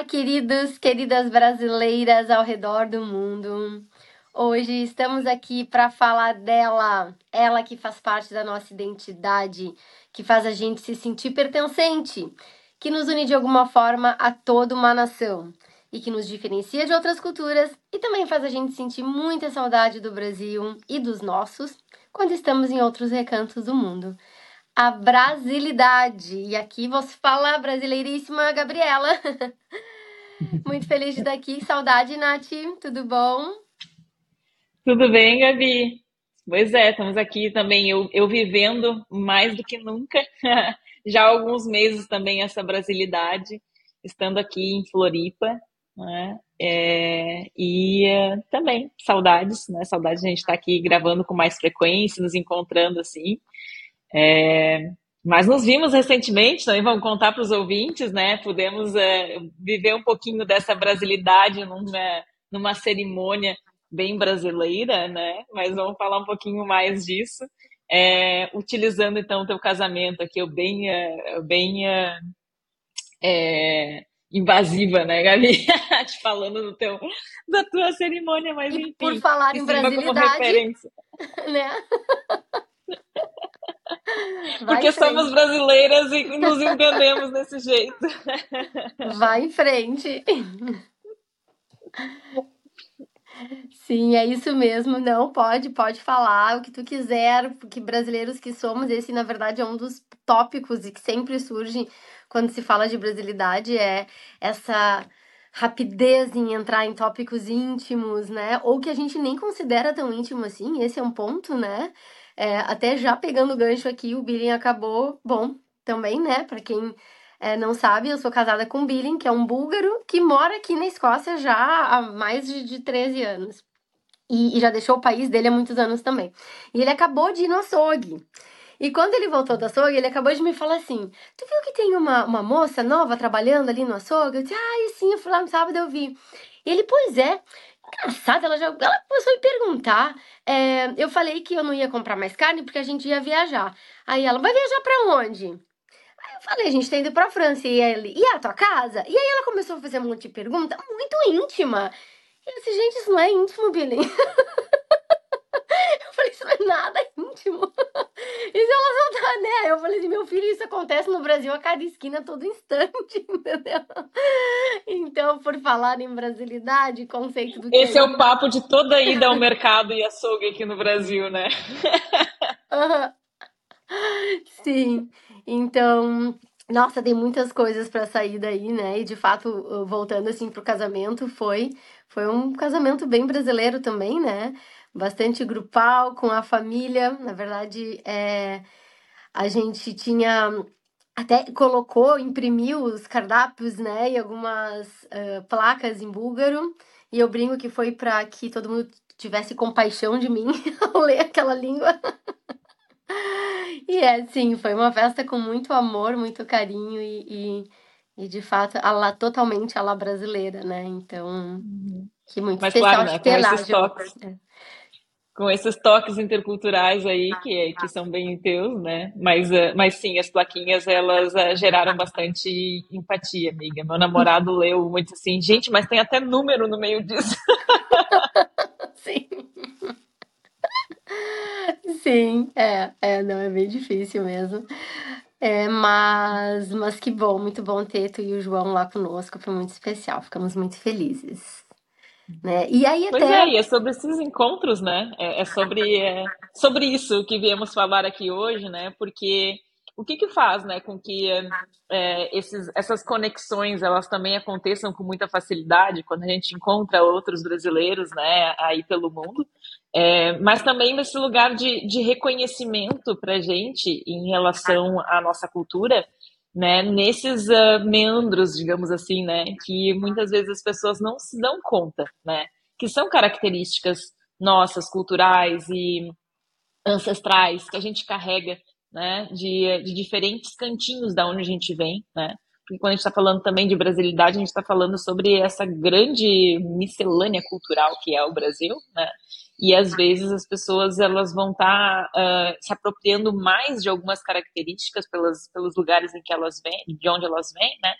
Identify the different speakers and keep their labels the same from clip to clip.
Speaker 1: Olá, queridos, queridas brasileiras ao redor do mundo. Hoje estamos aqui para falar dela, ela que faz parte da nossa identidade, que faz a gente se sentir pertencente, que nos une de alguma forma a toda uma nação e que nos diferencia de outras culturas e também faz a gente sentir muita saudade do Brasil e dos nossos quando estamos em outros recantos do mundo a brasilidade. E aqui você fala brasileiríssima Gabriela. Muito feliz de estar aqui. Saudade, Nath. Tudo bom?
Speaker 2: Tudo bem, Gabi? Pois é, estamos aqui também, eu, eu vivendo mais do que nunca, já há alguns meses também essa brasilidade, estando aqui em Floripa, né? É, e uh, também saudades, né? Saudades de a gente estar aqui gravando com mais frequência, nos encontrando assim. É, mas nos vimos recentemente, também vamos contar para os ouvintes, né? Pudemos é, viver um pouquinho dessa brasilidade numa, numa cerimônia bem brasileira, né? Mas vamos falar um pouquinho mais disso. É, utilizando então o teu casamento aqui, eu bem, é, bem é, é, invasiva, né, Gabi? Te falando do teu, da tua cerimônia, mas
Speaker 1: e
Speaker 2: enfim.
Speaker 1: Por falar em brasilidade, né?
Speaker 2: Porque somos brasileiras e nos entendemos desse jeito.
Speaker 1: Vai em frente. Sim, é isso mesmo. Não, pode, pode falar o que tu quiser, porque brasileiros que somos, esse na verdade é um dos tópicos e que sempre surge quando se fala de brasilidade, é essa rapidez em entrar em tópicos íntimos, né? Ou que a gente nem considera tão íntimo assim, esse é um ponto, né? É, até já pegando o gancho aqui, o Billing acabou, bom, também, né? Para quem é, não sabe, eu sou casada com o Billing, que é um búlgaro que mora aqui na Escócia já há mais de, de 13 anos. E, e já deixou o país dele há muitos anos também. E ele acabou de ir no açougue. E quando ele voltou do açougue, ele acabou de me falar assim: Tu viu que tem uma, uma moça nova trabalhando ali no açougue? Eu disse: Ah, sim, eu fui lá no sábado eu vi. E ele, pois é. Engraçado, ela já ela começou a me perguntar. É, eu falei que eu não ia comprar mais carne porque a gente ia viajar. Aí ela, vai viajar para onde? Aí eu falei, a gente tá indo pra França. E ele, e a tua casa? E aí ela começou a fazer um monte de pergunta muito íntima. E eu disse, gente, isso não é íntimo, Billy. eu falei, isso não é nada íntimo. Isso ela só tá, né? Eu falei assim, meu filho, isso acontece no Brasil a cada esquina, todo instante, entendeu? Então, por falar em brasilidade, conceito do
Speaker 2: Esse é o papo de toda ida ao mercado e açougue aqui no Brasil, né?
Speaker 1: Sim. Então, nossa, tem muitas coisas para sair daí, né? E de fato, voltando assim pro casamento, foi foi um casamento bem brasileiro também, né? Bastante grupal, com a família. Na verdade, é, a gente tinha até colocou, imprimiu os cardápios, né, e algumas uh, placas em búlgaro. E eu brinco que foi para que todo mundo tivesse compaixão de mim ao ler aquela língua. e é, sim, foi uma festa com muito amor, muito carinho e, e, e de fato, a lá, totalmente a lá brasileira, né? Então, uhum. que muito
Speaker 2: Mas,
Speaker 1: especial
Speaker 2: claro, né, com esses toques. É com esses toques interculturais aí que, que são bem teus, né? Mas, eh, mas sim, as plaquinhas elas eh, geraram bastante empatia, amiga. Meu namorado leu muito assim, gente, mas tem até número no meio disso.
Speaker 1: sim. Sim, é, é, não, é bem difícil mesmo. É, mas, mas que bom, muito bom ter tu e o João lá conosco, foi muito especial, ficamos muito felizes. Né? E aí
Speaker 2: pois é, e é sobre esses encontros, né? É, é sobre, é, sobre isso que viemos falar aqui hoje, né? Porque o que que faz, né, com que é, esses, essas conexões elas também aconteçam com muita facilidade quando a gente encontra outros brasileiros, né, aí pelo mundo, é, mas também nesse lugar de, de reconhecimento para gente em relação à nossa cultura né, nesses uh, meandros, digamos assim, né, que muitas vezes as pessoas não se dão conta, né, que são características nossas, culturais e ancestrais, que a gente carrega, né, de, de diferentes cantinhos da onde a gente vem, né, porque quando a gente está falando também de brasilidade, a gente está falando sobre essa grande miscelânea cultural que é o Brasil, né, e às vezes as pessoas elas vão estar tá, uh, se apropriando mais de algumas características pelas, pelos lugares em que elas vêm, de onde elas vêm, né?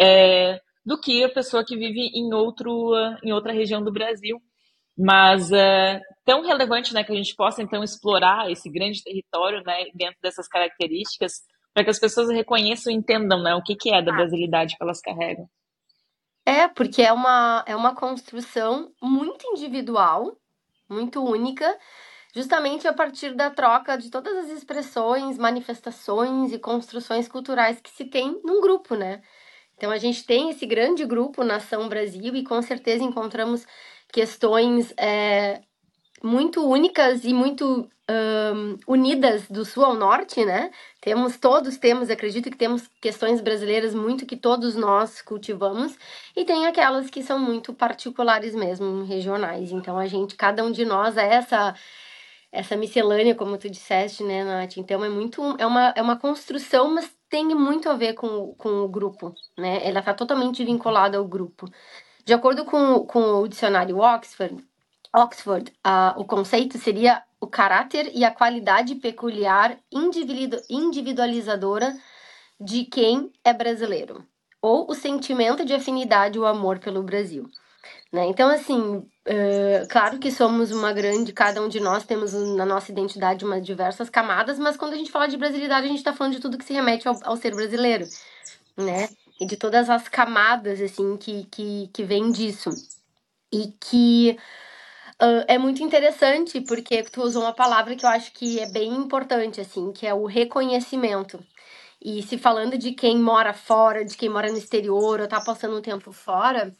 Speaker 2: É, do que a pessoa que vive em, outro, em outra região do Brasil. Mas é tão relevante né, que a gente possa, então, explorar esse grande território né, dentro dessas características para que as pessoas reconheçam e entendam né, o que, que é da brasilidade que elas carregam.
Speaker 1: É, porque é uma, é uma construção muito individual, muito única, justamente a partir da troca de todas as expressões, manifestações e construções culturais que se tem num grupo, né? Então a gente tem esse grande grupo Nação Brasil e com certeza encontramos questões é, muito únicas e muito um, unidas do sul ao norte, né? Temos, todos temos, acredito que temos questões brasileiras muito que todos nós cultivamos, e tem aquelas que são muito particulares mesmo, regionais. Então a gente, cada um de nós é essa essa miscelânea, como tu disseste, né, Nath? Então é muito, é uma, é uma construção, mas tem muito a ver com, com o grupo, né? Ela está totalmente vinculada ao grupo. De acordo com, com o dicionário Oxford, Oxford, uh, o conceito seria o caráter e a qualidade peculiar individualizadora de quem é brasileiro, ou o sentimento de afinidade ou amor pelo Brasil. Né? Então, assim, uh, claro que somos uma grande, cada um de nós temos na nossa identidade umas diversas camadas, mas quando a gente fala de brasilidade, a gente está falando de tudo que se remete ao, ao ser brasileiro, né? E de todas as camadas, assim, que, que, que vem disso. E que Uh, é muito interessante porque tu usou uma palavra que eu acho que é bem importante, assim, que é o reconhecimento. E se falando de quem mora fora, de quem mora no exterior ou tá passando um tempo fora,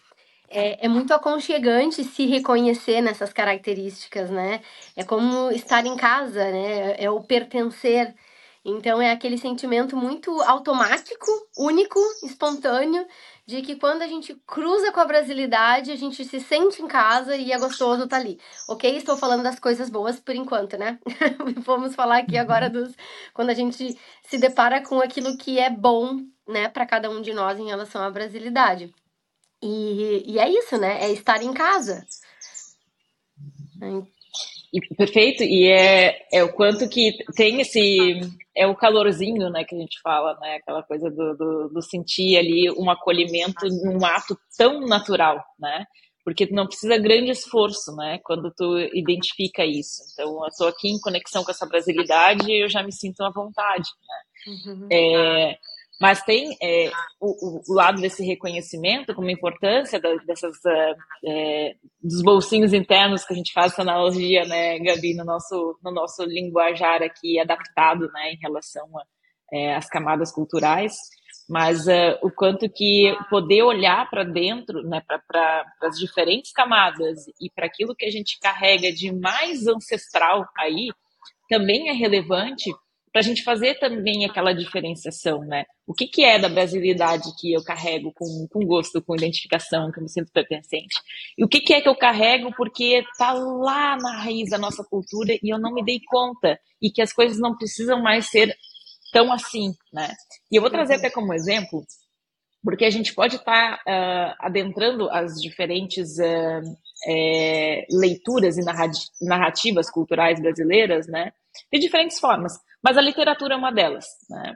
Speaker 1: é, é muito aconchegante se reconhecer nessas características, né? É como estar em casa, né? É o pertencer. Então é aquele sentimento muito automático, único, espontâneo, de que quando a gente cruza com a brasilidade, a gente se sente em casa e é gostoso estar tá ali. Ok? Estou falando das coisas boas por enquanto, né? Vamos falar aqui agora uhum. dos. quando a gente se depara com aquilo que é bom, né, para cada um de nós em relação à brasilidade. E, e é isso, né? É estar em casa.
Speaker 2: E, perfeito, e é, é o quanto que tem esse é o calorzinho, né, que a gente fala, né, aquela coisa do, do, do sentir ali um acolhimento num ato tão natural, né, porque não precisa grande esforço, né, quando tu identifica isso. Então, eu estou aqui em conexão com essa brasilidade e eu já me sinto à vontade, né. Uhum. É, mas tem é, o, o, lado desse reconhecimento, como importância da, dessas uh, é, dos bolsinhos internos que a gente faz essa analogia, né, Gabi, no nosso no nosso linguajar aqui adaptado, né, em relação às é, camadas culturais, mas uh, o quanto que poder olhar para dentro, né, para as diferentes camadas e para aquilo que a gente carrega de mais ancestral aí, também é relevante para a gente fazer também aquela diferenciação, né? O que, que é da brasilidade que eu carrego com, com gosto, com identificação, que eu me sinto pertencente? E o que, que é que eu carrego porque está lá na raiz da nossa cultura e eu não me dei conta e que as coisas não precisam mais ser tão assim, né? E eu vou trazer até como exemplo, porque a gente pode estar tá, uh, adentrando as diferentes uh, leituras e narrativas culturais brasileiras, né? De diferentes formas mas a literatura é uma delas. Né?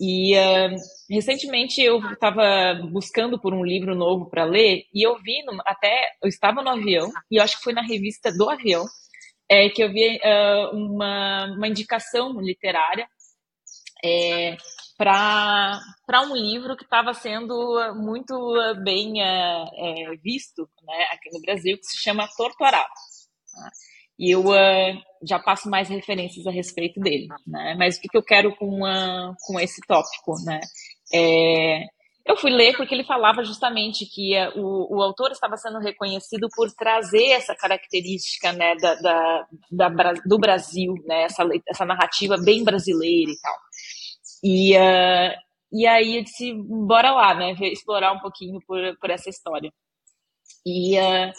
Speaker 2: E uh, recentemente eu estava buscando por um livro novo para ler e eu vi, no, até eu estava no avião, e eu acho que foi na revista do avião, é, que eu vi uh, uma, uma indicação literária é, para um livro que estava sendo muito bem é, é, visto né, aqui no Brasil, que se chama Torturado. E eu uh, já passo mais referências a respeito dele, né? Mas o que, que eu quero com, uh, com esse tópico, né? É, eu fui ler porque ele falava justamente que uh, o, o autor estava sendo reconhecido por trazer essa característica, né, da, da, da do Brasil, né? Essa, essa narrativa bem brasileira e tal. E, uh, e aí eu disse, bora lá, né? Explorar um pouquinho por, por essa história. E uh,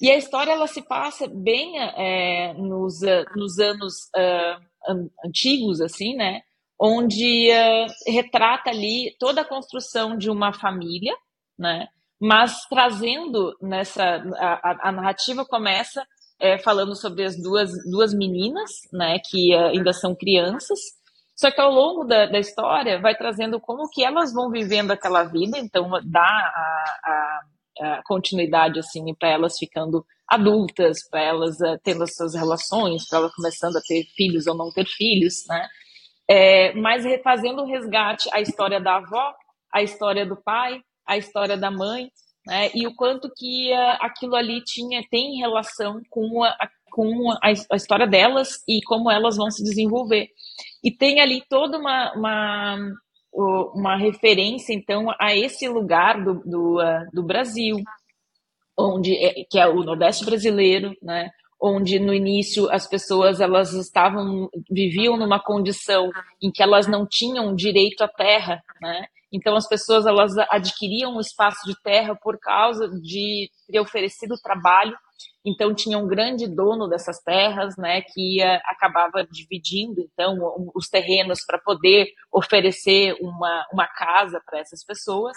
Speaker 2: e a história ela se passa bem é, nos, eh, nos anos uh, antigos, assim, né? Onde uh, retrata ali toda a construção de uma família, né? Mas trazendo nessa a, a narrativa começa é, falando sobre as duas duas meninas, né? Que uh, ainda são crianças Só que ao longo da, da história vai trazendo como que elas vão vivendo aquela vida, então dá a, a, continuidade assim para elas ficando adultas, para elas uh, tendo as suas relações, para elas começando a ter filhos ou não ter filhos, né? É, mas fazendo o resgate a história da avó, a história do pai, a história da mãe, né? E o quanto que uh, aquilo ali tinha tem relação com a, com a, a, história delas e como elas vão se desenvolver. E tem ali toda uma, uma, uma referência, então, a esse lugar do, do, uh, do Brasil, onde é, que é o Nordeste brasileiro, né? onde no início as pessoas elas estavam viviam numa condição em que elas não tinham direito à terra, né? Então as pessoas elas adquiriam um espaço de terra por causa de ter oferecido trabalho. Então tinha um grande dono dessas terras, né, que ia, acabava dividindo então os terrenos para poder oferecer uma, uma casa para essas pessoas.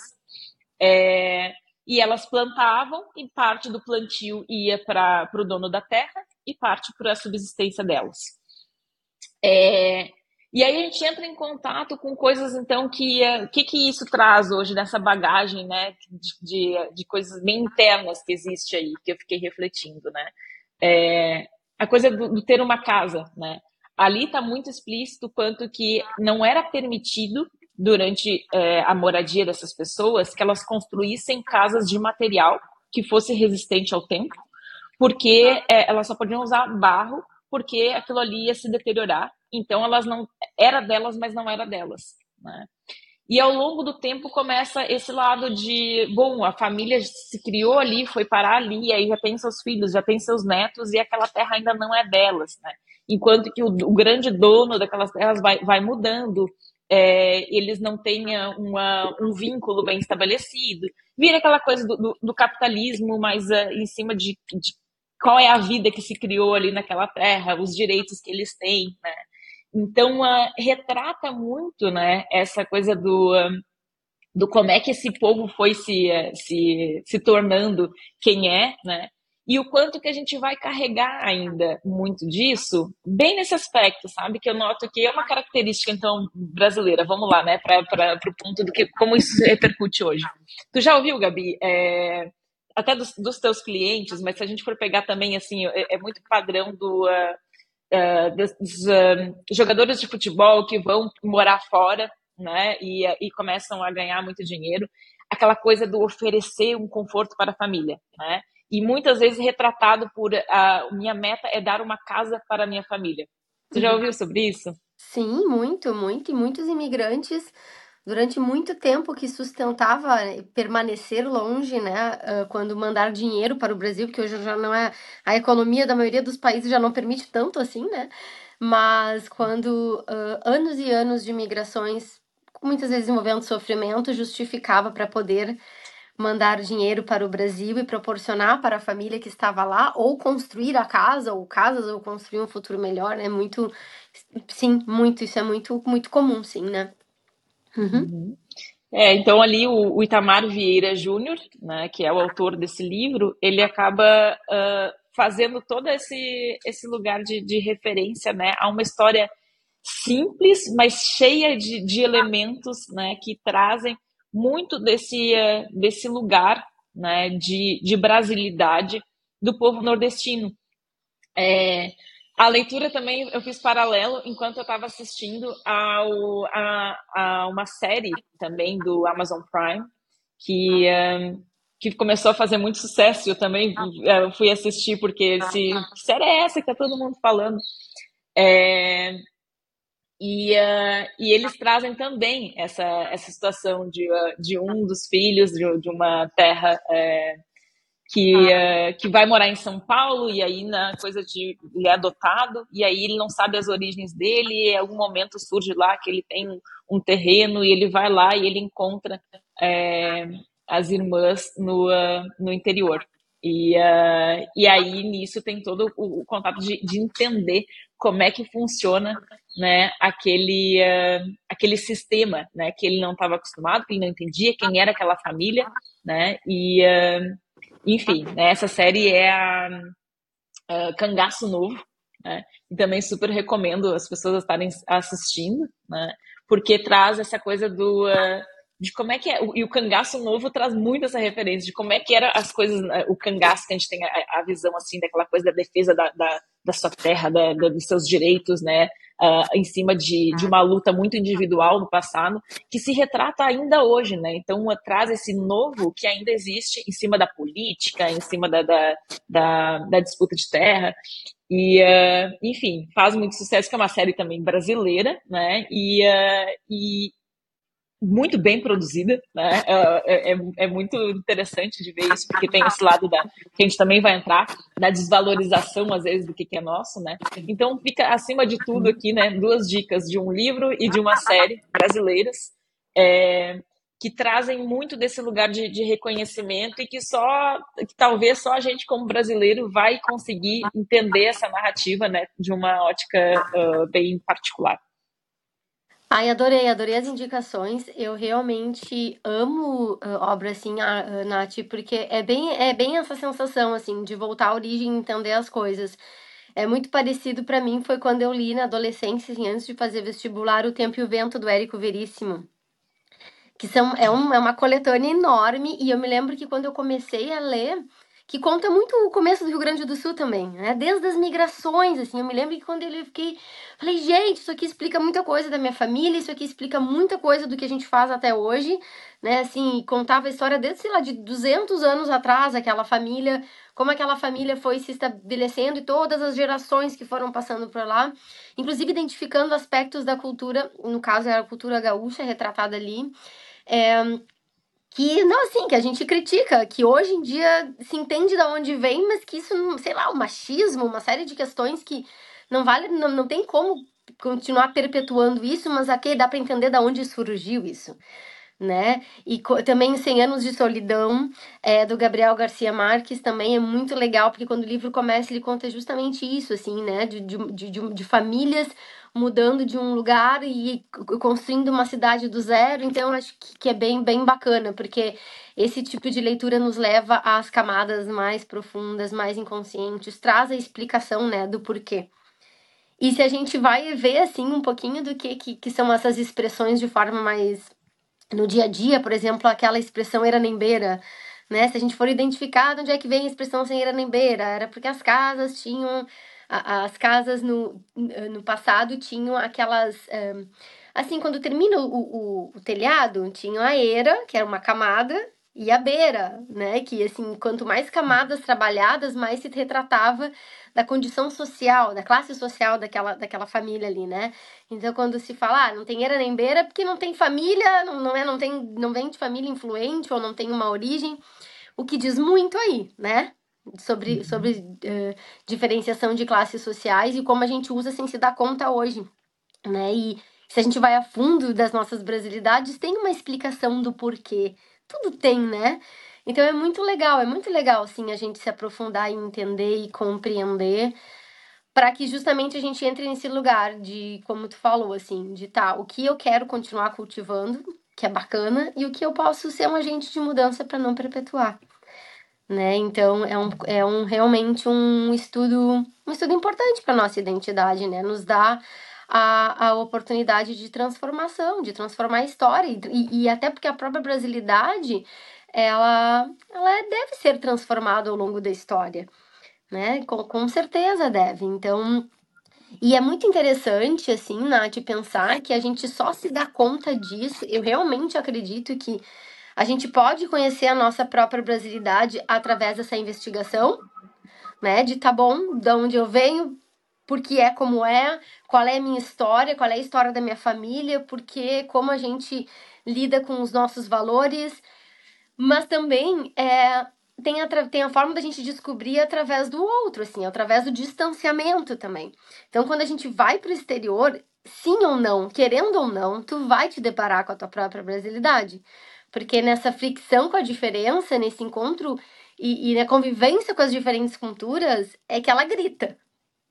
Speaker 2: É, e elas plantavam e parte do plantio ia para o dono da terra e parte para a subsistência delas. É, e aí a gente entra em contato com coisas, então, que o que, que isso traz hoje nessa bagagem, né, de, de, de, coisas bem internas que existe aí, que eu fiquei refletindo, né. É, a coisa do, do, ter uma casa, né. Ali está muito explícito quanto que não era permitido durante é, a moradia dessas pessoas que elas construíssem casas de material que fosse resistente ao tempo, porque é, elas só podiam usar barro, porque aquilo ali ia se deteriorar então elas não era delas, mas não era delas, né? E ao longo do tempo começa esse lado de, bom, a família se criou ali, foi parar ali, aí já tem seus filhos, já tem seus netos, e aquela terra ainda não é delas, né? Enquanto que o, o grande dono daquelas terras vai, vai mudando, é, eles não têm uma, um vínculo bem estabelecido. Vira aquela coisa do, do, do capitalismo, mas uh, em cima de, de, qual é a vida que se criou ali naquela terra, os direitos que eles têm, né? Então, uh, retrata muito né, essa coisa do, uh, do como é que esse povo foi se, uh, se, se tornando quem é, né? E o quanto que a gente vai carregar ainda muito disso, bem nesse aspecto, sabe? Que eu noto que é uma característica, então, brasileira. Vamos lá, né? Para o ponto do que como isso repercute hoje. Tu já ouviu, Gabi? É, até dos, dos, teus clientes, mas se a gente for pegar também, assim, é, é muito padrão do, uh, uh, dos, uh, jogadores de futebol que vão morar fora, né, e, e começam a ganhar muito dinheiro, aquela coisa do oferecer um conforto para a família, né, e muitas vezes retratado por a uh, minha meta é dar uma casa para a minha família. Você já uhum. ouviu sobre isso?
Speaker 1: Sim, muito, muito. E muitos imigrantes durante muito tempo que sustentava permanecer longe, né, quando mandar dinheiro para o Brasil, que hoje já não é a economia da maioria dos países já não permite tanto assim, né? Mas quando uh, anos e anos de migrações, muitas vezes envolvendo sofrimento, justificava para poder mandar dinheiro para o Brasil e proporcionar para a família que estava lá ou construir a casa ou casas ou construir um futuro melhor, né? Muito, sim, muito isso é muito muito comum, sim, né?
Speaker 2: Uhum. uhum. É, então ali o, o, Itamar Vieira Júnior, né, que é o autor desse livro, ele acaba uh, fazendo todo esse, esse lugar de, de referência né, a uma história simples, mas cheia de, de elementos né, que trazem muito desse, uh, desse lugar né, de, de brasilidade do povo nordestino. É, a leitura também eu fiz paralelo enquanto eu estava assistindo ao, a, a, uma série também do Amazon Prime que, um, que começou a fazer muito sucesso. Eu também uh, fui assistir porque se que série é essa que tá todo mundo falando? É, e, uh, e eles trazem também essa, essa situação de, uh, de um dos filhos de, de uma terra é, que, uh, que vai morar em São Paulo e aí na coisa de ele é adotado e aí ele não sabe as origens dele e em algum momento surge lá que ele tem um, terreno e ele vai lá e ele encontra é, as irmãs no, uh, no interior. E, uh, e aí nisso tem todo o, o contato de, de, entender como é que funciona né, aquele, aquele sistema né, que ele não estava acostumado, que ele não entendia quem era aquela família né, e enfim, né, essa série é a, a Cangaço Novo, né? E também super recomendo as pessoas estarem assistindo, né? Porque traz essa coisa do uh, de como é que é. E o cangaço novo traz muito essa referência de como é que era as coisas, né, o cangaço que a gente tem a, a visão assim daquela coisa da defesa da, da, da sua terra, da, da, dos seus direitos, né? Uh, em cima de, de uma luta muito individual no passado, que se retrata ainda hoje, né? Então traz esse novo que ainda existe em cima da política, em cima da, da, da, da disputa de terra. E, uh, enfim, faz muito sucesso, que é uma série também brasileira, né? E, uh, e, muito bem produzida, né? É, é, é, é, muito interessante de ver isso, porque tem esse lado da que a gente também vai entrar na desvalorização às vezes do que, é nosso, né? Então fica acima de tudo aqui, né? Duas dicas de um livro e de uma série brasileiras é, que trazem muito desse lugar de, de, reconhecimento e que só, que talvez só a gente como brasileiro vai conseguir entender essa narrativa, né? De uma ótica uh, bem particular.
Speaker 1: Ai, adorei, adorei as indicações. Eu realmente amo uh, obra assim, a, a Nath, porque é bem, é bem essa sensação assim de voltar à origem e entender as coisas. É muito parecido para mim foi quando eu li na adolescência, assim, antes de fazer vestibular, O Tempo e o Vento do Érico Veríssimo. Que são, é, um, é uma coletânea enorme, e eu me lembro que quando eu comecei a ler, que conta muito o começo do Rio Grande do Sul também, né? Desde as migrações, assim, eu me lembro que quando eu fiquei, falei, gente, isso aqui explica muita coisa da minha família, isso aqui explica muita coisa do que a gente faz até hoje, né? Assim, contava a história desde, sei lá, de 200 anos atrás, aquela família, como aquela família foi se estabelecendo e todas as gerações que foram passando por lá, inclusive identificando aspectos da cultura, no caso era a cultura gaúcha retratada ali, é, que não assim, que a gente critica, que hoje em dia se entende de onde vem, mas que isso, sei lá, o machismo, uma série de questões que não vale, não, não tem como continuar perpetuando isso, mas aqui dá para entender de onde surgiu isso. Né? E também 100 Anos de Solidão, é, do Gabriel Garcia Marques, também é muito legal, porque quando o livro começa, ele conta justamente isso, assim, né? De, de, de, de famílias mudando de um lugar e construindo uma cidade do zero. Então, acho que é bem, bem bacana, porque esse tipo de leitura nos leva às camadas mais profundas, mais inconscientes, traz a explicação, né, do porquê. E se a gente vai ver, assim, um pouquinho do que, que, que são essas expressões de forma mais no dia a dia, por exemplo, aquela expressão eranembeira, né? Se a gente for identificar de onde é que vem a expressão sem eranembeira, era porque as casas tinham as casas no, no passado tinham aquelas. Um, assim, quando termina o, o, o telhado, tinha a eira, que era uma camada, e a beira, né? Que assim, quanto mais camadas trabalhadas, mais se retratava da condição social, da classe social daquela, daquela família ali, né? Então, quando se fala, ah, não tem era nem beira, porque não tem família, não, não, é, não, tem, não vem de família influente ou não tem uma origem, o que diz muito aí, né? sobre, uhum. sobre uh, diferenciação de classes sociais e como a gente usa sem se dar conta hoje, né? E se a gente vai a fundo das nossas brasilidades, tem uma explicação do porquê. Tudo tem, né? Então é muito legal, é muito legal, sim, a gente se aprofundar e entender e compreender para que justamente a gente entre nesse lugar de, como tu falou, assim, de tá, o que eu quero continuar cultivando, que é bacana, e o que eu posso ser um agente de mudança para não perpetuar né? Então é um, é um realmente um estudo um estudo importante para nossa identidade, né? Nos dá a, a oportunidade de transformação, de transformar a história e, e até porque a própria brasilidade ela, ela deve ser transformada ao longo da história, né? Com, com certeza deve. Então e é muito interessante, assim, Nath, pensar que a gente só se dá conta disso. Eu realmente acredito que a gente pode conhecer a nossa própria brasilidade através dessa investigação, né? De tá bom, de onde eu venho, por que é como é, qual é a minha história, qual é a história da minha família, porque como a gente lida com os nossos valores, mas também é, tem, a, tem a forma da gente descobrir através do outro, assim, através do distanciamento também. Então, quando a gente vai para o exterior, sim ou não, querendo ou não, tu vai te deparar com a tua própria brasilidade. Porque nessa fricção com a diferença, nesse encontro e, e na convivência com as diferentes culturas, é que ela grita,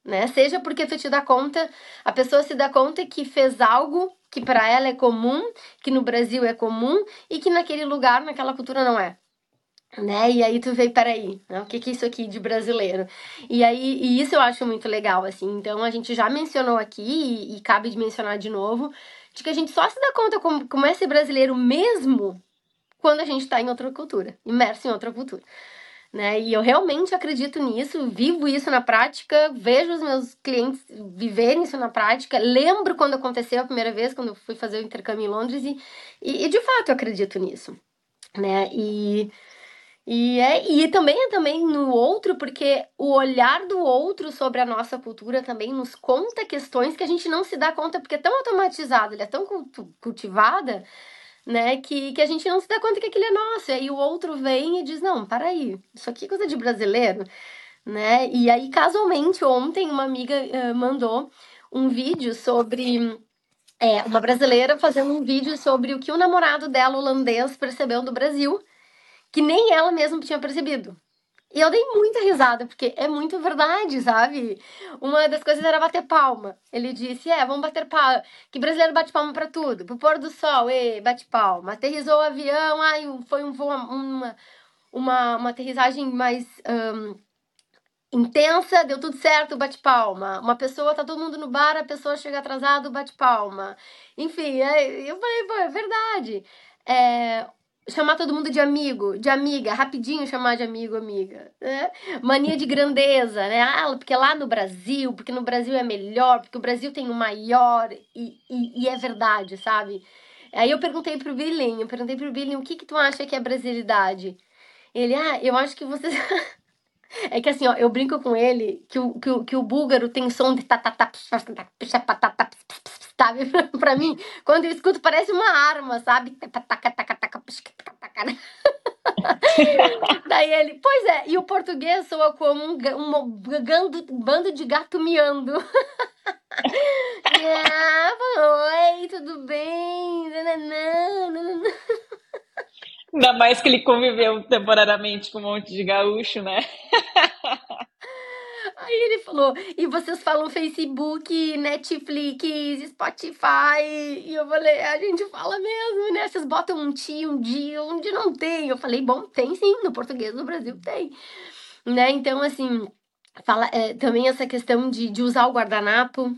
Speaker 1: né? Seja porque tu te dá conta, a pessoa se dá conta que fez algo que para ela é comum, que no Brasil é comum e que naquele lugar, naquela cultura não é. né? E aí tu vê, peraí, né? o que, que é isso aqui de brasileiro? E aí, e isso eu acho muito legal, assim. Então a gente já mencionou aqui, e, e cabe de mencionar de novo, de que a gente só se dá conta como, como é ser brasileiro mesmo quando a gente está em outra cultura, imerso em outra cultura. Né? E eu realmente acredito nisso, vivo isso na prática, vejo os meus clientes viverem isso na prática, lembro quando aconteceu a primeira vez, quando eu fui fazer o intercâmbio em Londres, e, e, e de fato eu acredito nisso. Né? E e, é, e também é também no outro, porque o olhar do outro sobre a nossa cultura também nos conta questões que a gente não se dá conta, porque é tão automatizado, ele é tão cultivada, né, que, que a gente não se dá conta que aquilo é nosso. E aí o outro vem e diz, não, para aí, isso aqui é coisa de brasileiro, né? E aí, casualmente, ontem uma amiga uh, mandou um vídeo sobre... É, uma brasileira fazendo um vídeo sobre o que o namorado dela, holandês, percebeu do Brasil que nem ela mesma tinha percebido. E eu dei muita risada, porque é muito verdade, sabe? Uma das coisas era bater palma. Ele disse: É, vamos bater palma. Que brasileiro bate palma para tudo. Pro pôr do sol, e bate palma. Aterrizou o avião, ai, foi um voo, uma, uma, uma aterrissagem mais um, intensa, deu tudo certo, bate palma. Uma pessoa, tá todo mundo no bar, a pessoa chega atrasado, bate palma. Enfim, é, eu falei: Pô, é verdade. É, chamar todo mundo de amigo, de amiga, rapidinho chamar de amigo, amiga. Né? Mania de grandeza, né? Ah, porque lá no Brasil, porque no Brasil é melhor, porque o Brasil tem o maior, e, e, e é verdade, sabe? Aí eu perguntei pro eu perguntei pro Billy o que que tu acha que é brasilidade? Ele, ah, eu acho que você... É que assim, ó, eu brinco com ele que o, que o, que o búlgaro tem som de sabe? Pra mim, quando eu escuto, parece uma arma, sabe? Daí ele, pois é, e o português soa como um, um, gando, um bando de gato miando. ah, oi, tudo bem?
Speaker 2: Ainda mais que ele conviveu temporariamente com um monte de gaúcho, né?
Speaker 1: Aí ele falou, e vocês falam Facebook, Netflix, Spotify. E eu falei, a gente fala mesmo, né? Vocês botam um tio, um dia, onde não tem. Eu falei, bom, tem sim, no português do Brasil tem. Né? Então, assim, fala é, também essa questão de, de usar o guardanapo,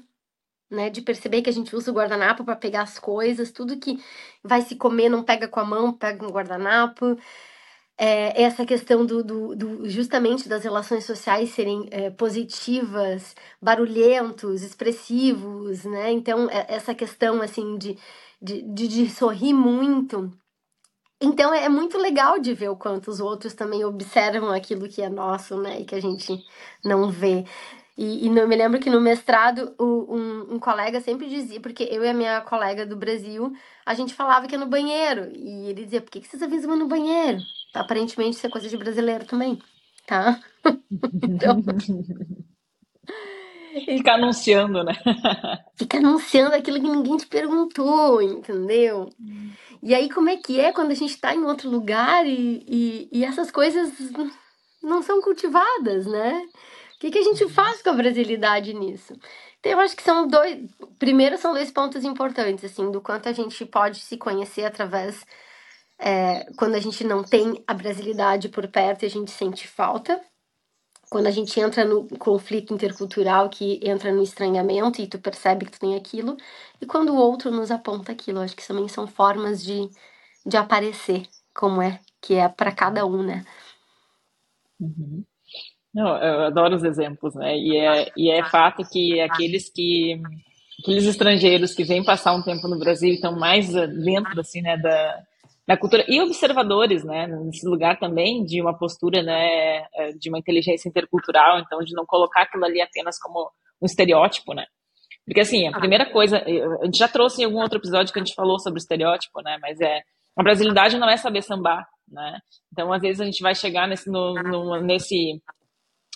Speaker 1: né? De perceber que a gente usa o guardanapo para pegar as coisas, tudo que vai se comer não pega com a mão, pega com o guardanapo. É, essa questão do, do, do, justamente das relações sociais serem é, positivas, barulhentos, expressivos, né? Então, é, essa questão, assim, de, de, de, de sorrir muito. Então, é muito legal de ver o quanto os outros também observam aquilo que é nosso, né? E que a gente não vê. E, e me lembro que no mestrado, o, um, um, colega sempre dizia, porque eu e a minha colega do Brasil, a gente falava que é no banheiro. E ele dizia, por que, que vocês avisam no banheiro? Aparentemente isso é coisa de brasileiro também, tá? então...
Speaker 2: Fica anunciando, né?
Speaker 1: Fica anunciando aquilo que ninguém te perguntou, entendeu? Hum. E aí, como é que é quando a gente tá em outro lugar e, e, e essas coisas não são cultivadas, né? O que, que a gente faz com a brasilidade nisso? Então, eu acho que são dois. Primeiro, são dois pontos importantes, assim, do quanto a gente pode se conhecer através. É, quando a gente não tem a brasilidade por perto a gente sente falta. Quando a gente entra no conflito intercultural, que entra no estranhamento e tu percebe que tu tem aquilo. E quando o outro nos aponta aquilo. Acho que também são formas de, de aparecer, como é que é para cada um, né?
Speaker 2: Uhum. Não, eu adoro os exemplos, né? E é, e é fato que aqueles que aqueles estrangeiros que vêm passar um tempo no Brasil estão mais dentro assim, né, da, da cultura e observadores, né, nesse lugar também de uma postura, né, de uma inteligência intercultural, então de não colocar aquilo ali apenas como um estereótipo, né? Porque assim, a primeira coisa, a gente já trouxe em algum outro episódio que a gente falou sobre o estereótipo, né? Mas é a brasilidade não é saber sambar, né? Então às vezes a gente vai chegar nesse no, no, nesse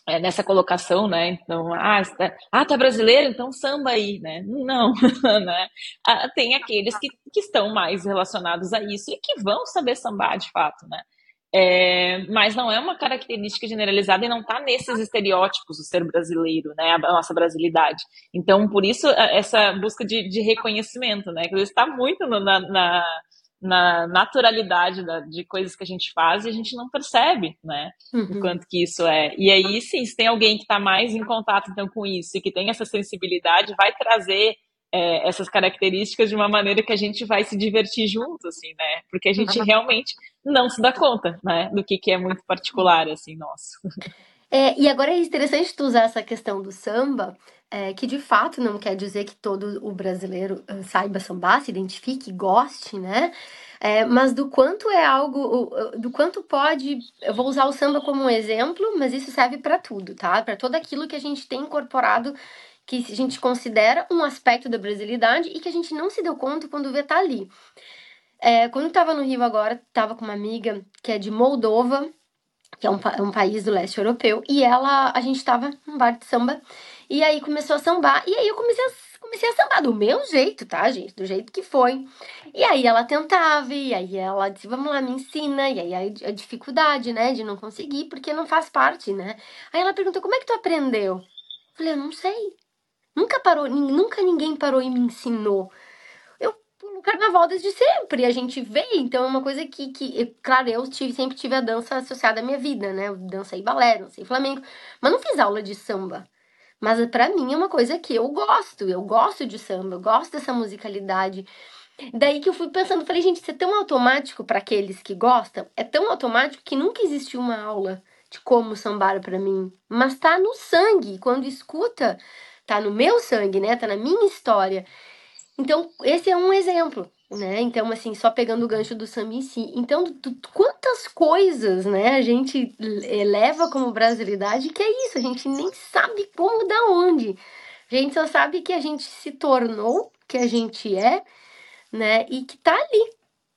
Speaker 2: é, nessa colocação, né? Então, ah, tá, ah, tá brasileiro, então samba aí, né? Não, né? Ah, tem aqueles que, que estão mais relacionados a isso e que vão saber sambar de fato, né? É, mas não é uma característica generalizada e não está nesses estereótipos do ser brasileiro, né? A nossa brasilidade. Então, por isso, essa busca de, de reconhecimento, né? Que está muito no, na, na na naturalidade da, de coisas que a gente faz e a gente não percebe, né? Uhum. O quanto que isso é. E aí, sim, se tem alguém que está mais em contato então com isso e que tem essa sensibilidade, vai trazer é, essas características de uma maneira que a gente vai se divertir junto, assim, né? Porque a gente realmente não se dá conta, né? Do que, que é muito particular, assim, nosso.
Speaker 1: É, e agora é interessante tu usar essa questão do samba, é, que de fato não quer dizer que todo o brasileiro saiba sambar, se identifique, goste, né? É, mas do quanto é algo, do quanto pode. Eu vou usar o samba como um exemplo, mas isso serve para tudo, tá? Para todo aquilo que a gente tem incorporado, que a gente considera um aspecto da brasilidade e que a gente não se deu conta quando vê tá ali. É, quando eu tava no Rio agora, tava com uma amiga que é de Moldova, que é um, um país do leste europeu, e ela, a gente tava num bar de samba e aí começou a sambar. E aí eu comecei a, comecei a sambar do meu jeito, tá, gente? Do jeito que foi. E aí ela tentava, e aí ela disse, vamos lá, me ensina. E aí a, dificuldade, né, de não conseguir, porque não faz parte, né? Aí ela perguntou, como é que tu aprendeu? Eu falei, eu não sei. Nunca parou, nunca ninguém parou e me ensinou. Carnaval desde sempre, a gente vê, então é uma coisa que, que claro, eu tive, sempre tive a dança associada à minha vida, né? Eu dancei balé, dancei flamengo, mas não fiz aula de samba. Mas para mim é uma coisa que eu gosto, eu gosto de samba, eu gosto dessa musicalidade. Daí que eu fui pensando, falei, gente, isso é tão automático para aqueles que gostam, é tão automático que nunca existiu uma aula de como sambar para mim, mas tá no sangue, quando escuta, tá no meu sangue, né? Tá na minha história. Então, esse é um exemplo né? Então, assim, só pegando o gancho do samba em si. Então, quantas coisas, né, a gente leva como brasilidade que é isso, a gente nem sabe como, da onde. A gente só sabe que a gente se tornou, que a gente é, né, e que tá ali.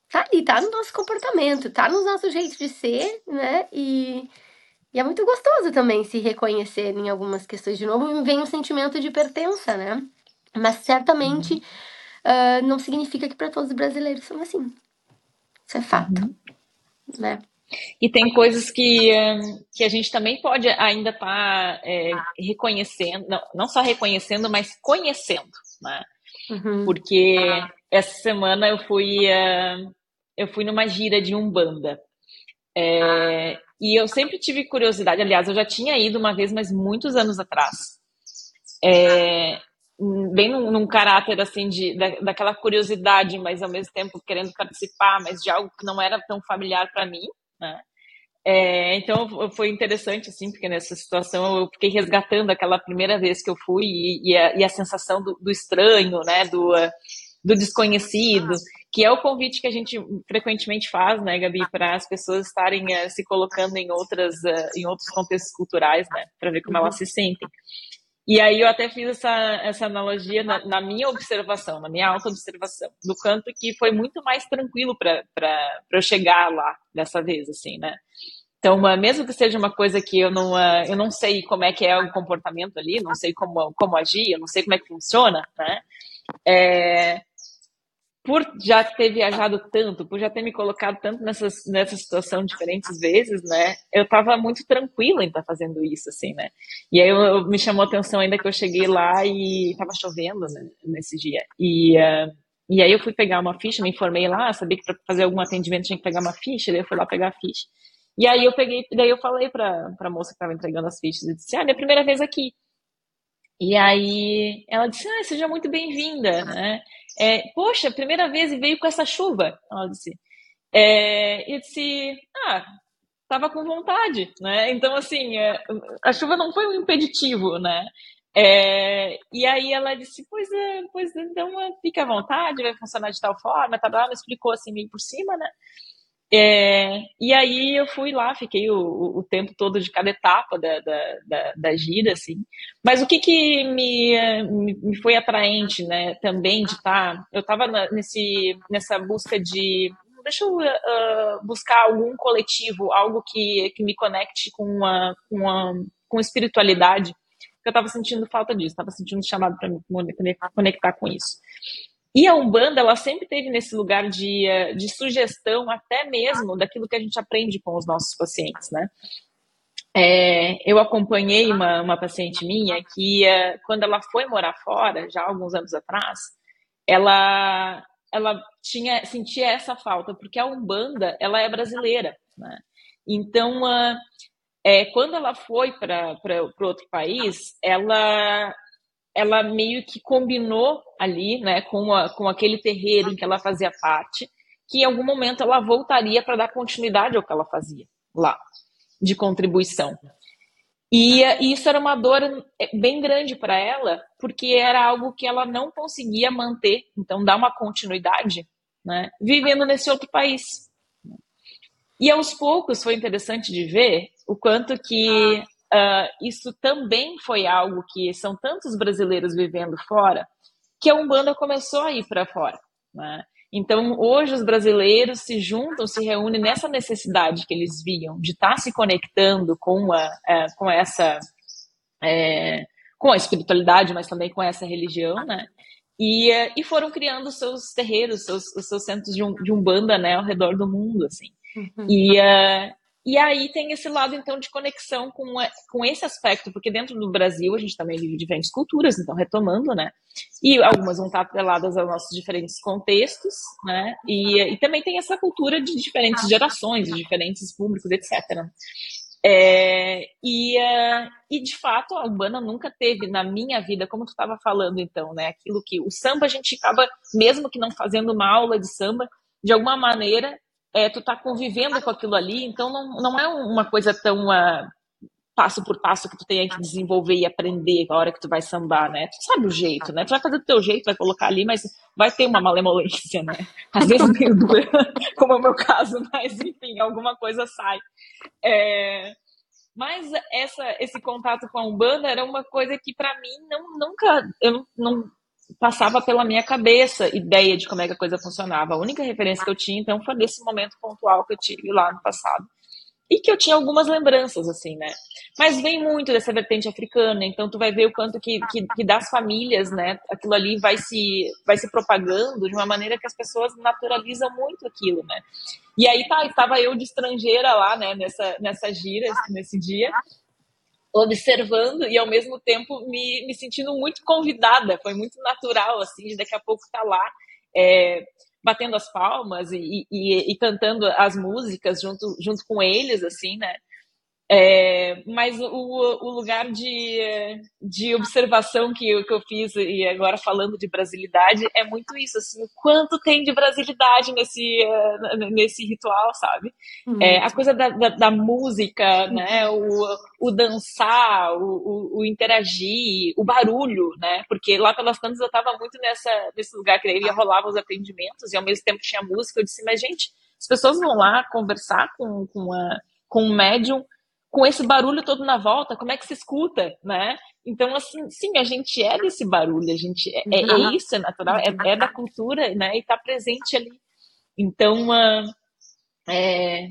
Speaker 1: Tá ali, tá no nosso comportamento, tá no nosso jeito de ser, né, e... E é muito gostoso também se reconhecer em algumas questões. De novo, vem um sentimento de pertença, né? Mas certamente uhum uh, não significa que para todos os brasileiros são assim. Isso é fato. Uhum. Né?
Speaker 2: E tem coisas que, que a gente também pode ainda estar tá, é, reconhecendo, não, não só reconhecendo, mas conhecendo, né? Uhum. Porque essa semana eu fui, uh, eu fui numa gira de Umbanda. É, e eu sempre tive curiosidade, aliás, eu já tinha ido uma vez, mas muitos anos atrás. É, bem num, num, caráter assim de da, daquela curiosidade, mas ao mesmo tempo querendo participar, mas de algo que não era tão familiar para mim, né? É, então foi interessante assim, porque nessa situação eu fiquei resgatando aquela primeira vez que eu fui e, e, a, e a, sensação do, do, estranho, né, do, do desconhecido, que é o convite que a gente frequentemente faz, né, Gabi, para as pessoas estarem uh, se colocando em outras, uh, em outros contextos culturais, né, para ver como elas se sentem. E aí eu até fiz essa, essa analogia na, na minha observação, na minha auto-observação, do canto que foi muito mais tranquilo para eu chegar lá dessa vez, assim, né? Então, mesmo que seja uma coisa que eu não, eu não sei como é que é o comportamento ali, não sei como, como agir, eu não sei como é que funciona, né? É, por já ter viajado tanto, por já ter me colocado tanto nessas, nessa situação diferentes vezes, né? Eu tava muito tranquila em estar tá fazendo isso, assim, né? E aí eu, eu, me chamou a atenção ainda que eu cheguei lá e tava chovendo né, nesse dia. E, uh, e aí eu fui pegar uma ficha, me informei lá, sabia que para fazer algum atendimento tinha que pegar uma ficha, daí eu fui lá pegar a ficha. E aí eu peguei, daí eu falei pra, pra moça que estava entregando as fichas e disse, ah, minha primeira vez aqui. E aí ela disse, ah, seja muito bem-vinda, né? É, Poxa, primeira vez e veio com essa chuva. Ela disse. É, e disse, ah, estava com vontade, né? Então, assim, é, a chuva não foi um impeditivo, né? É, e aí ela disse, pois é, pois então fica à vontade, vai funcionar de tal forma, tá, ela explicou assim meio por cima, né? É, e aí eu fui lá, fiquei o, o tempo todo de cada etapa da, da, da, da gira, assim. Mas o que que me, me foi atraente, né, também de estar... Tá, eu estava nesse, nessa busca de... Deixa eu uh, buscar algum coletivo, algo que, que me conecte com, uma, com, uma, com espiritualidade. Eu estava sentindo falta disso, estava sentindo chamado para me conectar com isso. E a Umbanda, ela sempre teve nesse lugar de, eh, de sugestão, até mesmo daquilo que a gente aprende com os nossos pacientes, né? É, eu acompanhei uma, uma paciente minha que, uh, quando ela foi morar fora, já alguns anos atrás, ela ela tinha sentia essa falta, porque a Umbanda, ela é brasileira, né? Então, uh, é, quando ela foi para outro país, ela ela meio que combinou ali, né, com, a, com aquele terreiro em que ela fazia parte, que em algum momento ela voltaria para dar continuidade ao que ela fazia lá, de contribuição. E, e isso era uma dor é, bem grande para ela, porque era algo que ela não conseguia manter, então dar uma continuidade, né, vivendo nesse outro país. E aos poucos foi interessante de ver o quanto que uh, isso também foi algo que são tantos brasileiros vivendo fora que a Umbanda começou a ir para fora. Né? Então, hoje os brasileiros se juntam, se reúnem nessa necessidade que eles viam de estar tá se conectando com, a, é, com essa é, com a espiritualidade, mas também com essa religião, né? E, e foram criando seus terreiros, seus, os seus centros de, um, de umbanda, né, ao redor do mundo, assim. Uhum. E, uh, e aí tem esse lado, então, de conexão com, com esse aspecto, porque dentro do Brasil a gente também vive diferentes culturas, então, retomando, né? E algumas vão estar atreladas aos nossos diferentes contextos, né? E, e também tem essa cultura de diferentes gerações, de diferentes públicos, etc. É, e, uh, e de fato a Urbana nunca teve na minha vida, como tu estava falando então, né? Aquilo que o samba a gente acaba, mesmo que não fazendo uma aula de samba, de alguma maneira é, tu tá convivendo com aquilo ali, então não, não é uma coisa tão uh, passo por passo que tu tem que desenvolver e aprender a hora que tu vai sambar, né? Tu sabe o jeito, né? Tu vai fazer do teu jeito, vai colocar ali, mas vai ter uma malemolência, né? Às vezes meio dura, como é o meu caso, mas enfim, alguma coisa sai. É... Mas essa, esse contato com a Umbanda era uma coisa que para mim não, nunca, eu não, não passava pela minha cabeça ideia de como é que a coisa funcionava. A única referência que eu tinha, então, foi desse momento pontual que eu tive lá no passado. E que eu tinha algumas lembranças, assim, né? Mas vem muito dessa vertente africana, então tu vai ver o quanto que, que, que das famílias, né? Aquilo ali vai se, vai se propagando de uma maneira que as pessoas naturalizam muito aquilo, né? E aí tá, estava eu de estrangeira lá, né? Nessa, nessa gira, nesse dia observando e ao mesmo tempo me, me sentindo muito convidada. Foi muito natural, assim, daqui a pouco estar tá lá é, batendo as palmas e, e, e, cantando as músicas junto, junto com eles, assim, né? É, mas o, o lugar de, de observação que eu, que eu fiz, e agora falando de brasilidade, é muito isso, assim, o quanto tem de brasilidade nesse, nesse ritual, sabe? Uhum. É, a coisa da, da, da música, né? O, o dançar, o, o, o, interagir, o barulho, né? Porque lá pelas tantas eu estava muito nessa, nesse lugar que aí rolava os atendimentos e ao mesmo tempo tinha música. Eu disse, mas gente, as pessoas vão lá conversar com, com, a, com um médium com esse barulho todo na volta, como é que se escuta, né? Então, assim, sim, a gente é desse barulho, a gente é, é, é isso, é natural, é, é, da cultura, né? E está presente ali. Então, uh, é,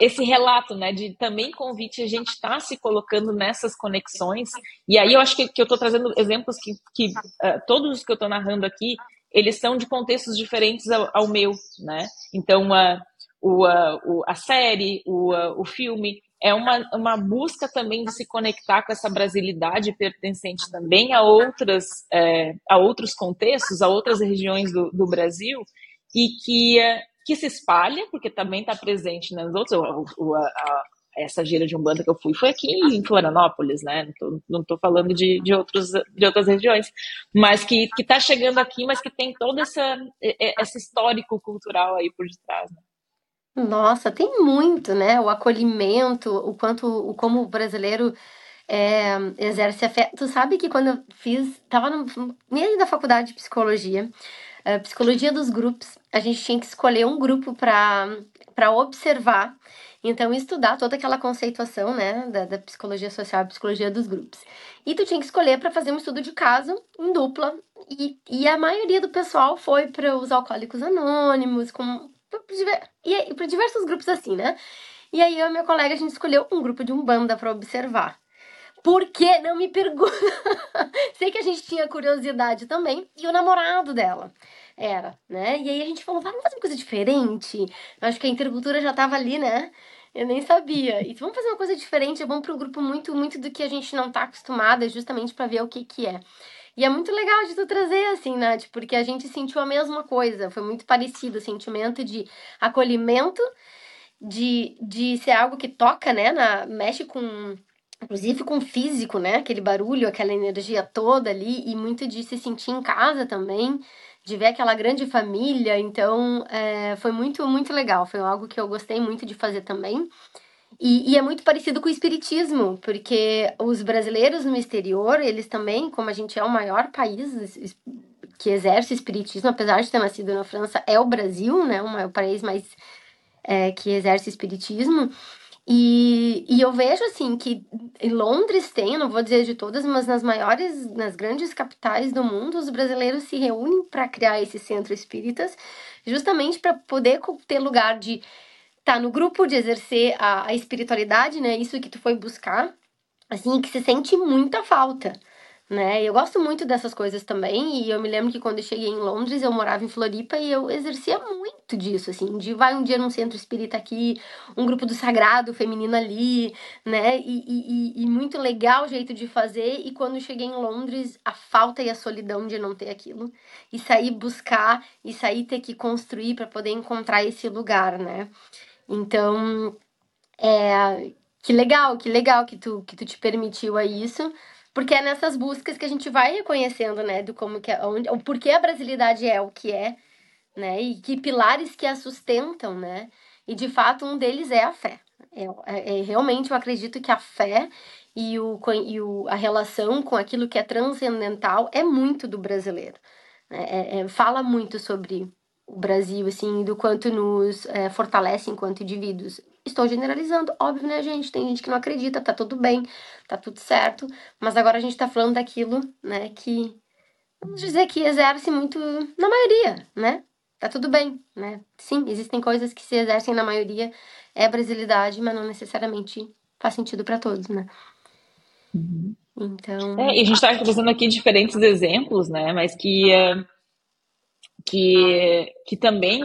Speaker 2: esse relato, né, de também convite a gente estar tá se colocando nessas conexões. E aí eu acho que, que eu estou trazendo exemplos que, que uh, todos os que eu estou narrando aqui, eles são de contextos diferentes ao, ao meu, né? Então, uh, o, uh, a série, o, o filme, é uma, uma busca também de se conectar com essa brasilidade pertencente também a outras é, a outros contextos, a outras regiões do, do Brasil e que é, que se espalha porque também está presente nas outras o, a, a, essa gira de umbanda que eu fui foi aqui em Florianópolis, né? Não tô falando de, de, outros, de outras regiões, mas que está chegando aqui, mas que tem todo essa, esse histórico cultural aí por detrás. Né?
Speaker 1: Nossa, tem muito, né? O acolhimento, o quanto, o como o brasileiro é, exerce afeto. Tu sabe que quando eu fiz, tava no meio da faculdade de psicologia, uh, psicologia dos grupos, a gente tinha que escolher um grupo para para observar, então estudar toda aquela conceituação, né, da, da psicologia social, psicologia dos grupos. E tu tinha que escolher para fazer um estudo de caso em dupla, e, e a maioria do pessoal foi para os alcoólicos anônimos, com e para diversos grupos assim, né? E aí eu e meu colega a gente escolheu um grupo de umbanda para observar. Por que? Não me pergunta. Sei que a gente tinha curiosidade também. E o namorado dela era, né? E aí a gente falou, vamos fazer uma coisa diferente. Eu acho que a intercultura já tava ali, né? Eu nem sabia. E vamos fazer uma coisa diferente, é bom para um grupo muito, muito do que a gente não tá acostumada, justamente para ver o que que é. E é muito legal de tu trazer, assim, Nath, porque a gente sentiu a mesma coisa. Foi muito parecido o sentimento de acolhimento, de, de ser algo que toca, né? Na, mexe com. Inclusive com o físico, né? Aquele barulho, aquela energia toda ali, e muito de se sentir em casa também, de ver aquela grande família. Então, é, foi muito, muito legal. Foi algo que eu gostei muito de fazer também. E, e, é muito parecido com o espiritismo, porque os brasileiros no exterior, eles também, como a gente é o maior país que exerce espiritismo, apesar de ter nascido na França, é o Brasil, né? O país mais é, que exerce espiritismo. E, e eu vejo assim que em Londres tem, não vou dizer de todas, mas nas maiores, nas grandes capitais do mundo, os brasileiros se reúnem para criar esse centro espíritas, justamente para poder ter lugar de tá no grupo de exercer a, a espiritualidade, né? Isso que tu foi buscar, assim, que se sente muita falta, né? Eu gosto muito dessas coisas também, e eu me lembro que quando eu cheguei em Londres, eu morava em Floripa e eu exercia muito disso, assim, de vai um dia num centro espírita aqui, um grupo do sagrado feminino ali, né? E, e, e muito legal o jeito de fazer, e quando cheguei em Londres, a falta e a solidão de não ter aquilo, e sair buscar, e sair ter que construir para poder encontrar esse lugar, né? Então, é, que legal, que legal que tu, que tu te permitiu a isso, porque é nessas buscas que a gente vai reconhecendo, né, do como que é, onde, o porquê a brasilidade é o que é, né, e que pilares que a sustentam, né, e de fato um deles é a fé. É, é, é realmente eu acredito que a fé e, o, e o, a relação com aquilo que é transcendental é muito do brasileiro. Né? É, é, fala muito sobre o Brasil, assim, do quanto nos é, fortalece enquanto indivíduos. Estou generalizando, óbvio, né, gente? Tem gente que não acredita, tá tudo bem, tá tudo certo, mas agora a gente tá falando daquilo, né, que, vamos dizer que exerce muito na maioria, né? Tá tudo bem, né? Sim, existem coisas que se exercem na maioria, é brasilidade, mas não necessariamente faz sentido para todos, né?
Speaker 2: Uhum. Então. É, e a gente tá trazendo aqui diferentes exemplos, né? Mas que. Uh que, que também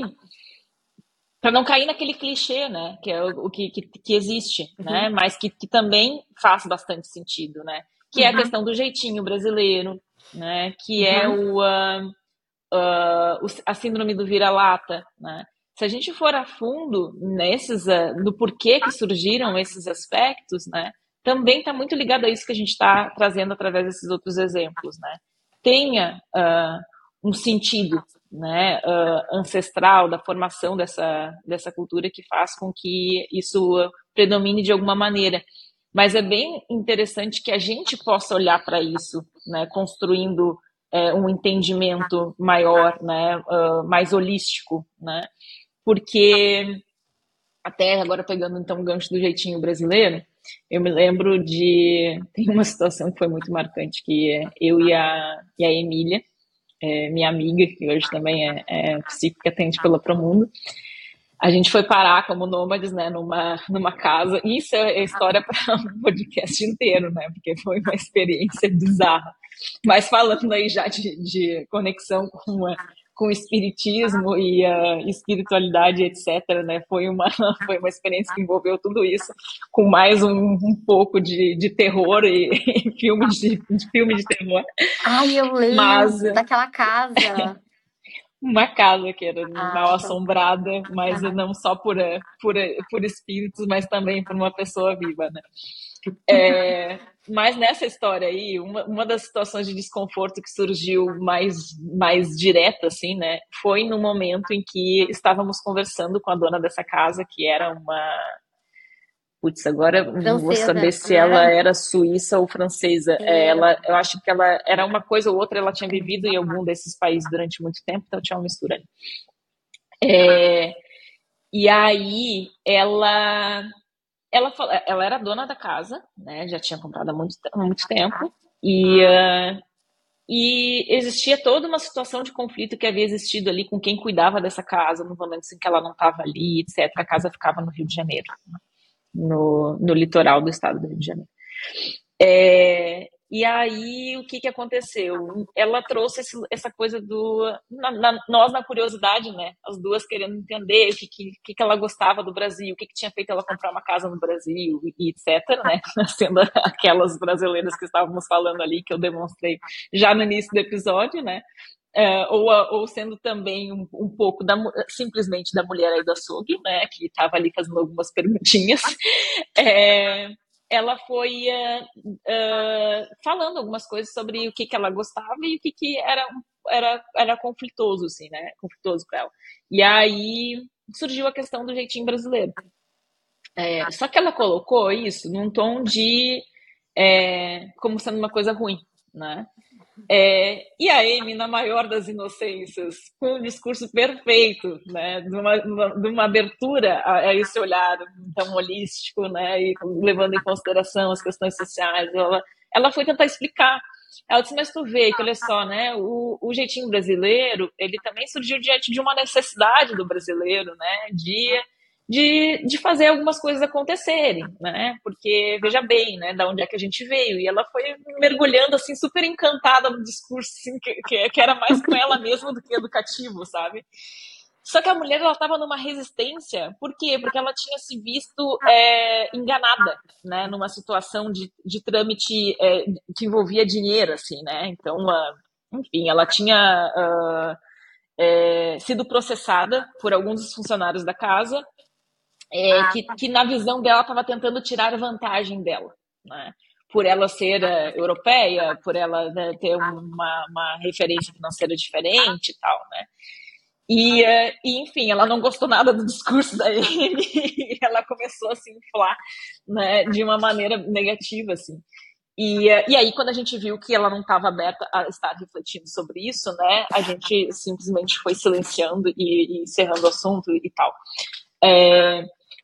Speaker 2: para não cair naquele clichê, né, que é o, o que, que, que, existe, uhum. né, mas que, que também faz bastante sentido, né, que uhum. é a uhum. questão do jeitinho brasileiro, né, que é uhum. é o, uh, uh, a síndrome do vira-lata, né. Se a gente for a fundo nesses, uh, no porquê que surgiram esses aspectos, né, também está muito ligado a isso que a gente está trazendo através desses outros exemplos, né. Tenha um sentido, né, uh, ancestral da formação dessa, dessa cultura que faz com que isso predomine de alguma maneira. Mas é bem interessante que a gente possa olhar para isso, né, construindo é, um entendimento maior, né, uh, mais holístico, né, porque até agora pegando então o gancho do jeitinho brasileiro, eu me lembro de tem uma situação que foi muito marcante que eu e a, e a Emília é, minha amiga, que hoje também é, é psíquica, atende pela Promundo. A gente foi parar como nômades, né, numa, numa casa. Isso é história para um podcast inteiro, né, porque foi uma experiência bizarra. Mas falando aí já de, de conexão com a, com espiritismo e a espiritualidade, etc. Né? Foi, uma, foi uma experiência que envolveu tudo isso, com mais um, um pouco de, de terror e, e filmes de, de, filme de terror.
Speaker 1: Ai, eu lembro mas, daquela casa.
Speaker 2: uma casa que era ah, mal tá. assombrada, mas não só por, por, por espíritos, mas também por uma pessoa viva, né? É, mas nessa história aí, uma, uma das situações de desconforto que surgiu mais, mais direta, assim, né, foi no momento em que estávamos conversando com a dona dessa casa, que era uma. Putz, agora francesa, não vou saber se ela era suíça ou francesa. É, ela, eu acho que ela era uma coisa ou outra, ela tinha vivido em algum desses países durante muito tempo, então tinha uma mistura ali. É, e aí ela ela, ela era dona da casa, né? Já tinha comprado há muito, há muito tempo. E, uh, e existia toda uma situação de conflito que havia existido ali com quem cuidava dessa casa no momento em que ela não estava ali, etc. A casa ficava no Rio de Janeiro, no, no litoral do estado do Rio de Janeiro. É, E aí, o que, que aconteceu? Ela trouxe esse, essa coisa do. Na, na, nós, na curiosidade, né? As duas querendo entender o que, que, que ela gostava do Brasil, o que, que tinha feito ela comprar uma casa no Brasil, e etc., né? Sendo aquelas brasileiras que estávamos falando ali, que eu demonstrei já no início do episódio, né? É, ou, ou sendo também um, um, pouco da, simplesmente da mulher aí do açougue, né? Que estava ali fazendo algumas perguntinhas. É, ela foi uh, uh, falando algumas coisas sobre o que, que ela gostava e o que, que era, era, era conflitoso, assim, né? Conflitoso para ela. E aí surgiu a questão do jeitinho brasileiro. É, só que ela colocou isso num tom de é, como sendo uma coisa ruim, né? É, e a Amy, na maior das inocências, com um discurso perfeito, né, de uma, de uma abertura a, a, esse olhar tão holístico, né, e levando em consideração as questões sociais, ela, ela foi tentar explicar. Ela disse, mas tu vê que, olha só, né, o, o jeitinho brasileiro, ele também surgiu diante de uma necessidade do brasileiro, né, de de, de fazer algumas coisas acontecerem, né? Porque, veja bem, né, da onde é que a gente veio. E ela foi mergulhando, assim, super encantada no discurso, assim, que, que, era mais com ela mesma do que educativo, sabe? Só que a mulher, ela estava numa resistência, por quê? Porque ela tinha se visto é, enganada, né? Numa situação de, de trâmite é, que envolvia dinheiro, assim, né? Então, enfim, ela tinha... Uh, é, sido processada por alguns dos funcionários da casa é, ah, que, tá. que na visão dela estava tentando tirar vantagem dela, né? por ela ser uh, europeia, por ela né, ter uma, uma referência financeira diferente e tal, né? E, uh, e, enfim, ela não gostou nada do discurso da Amy e ela começou a se inflar né, de uma maneira negativa, assim. E, uh, e aí, quando a gente viu que ela não estava aberta a estar refletindo sobre isso, né, a gente simplesmente foi silenciando e, e encerrando o assunto e tal. É,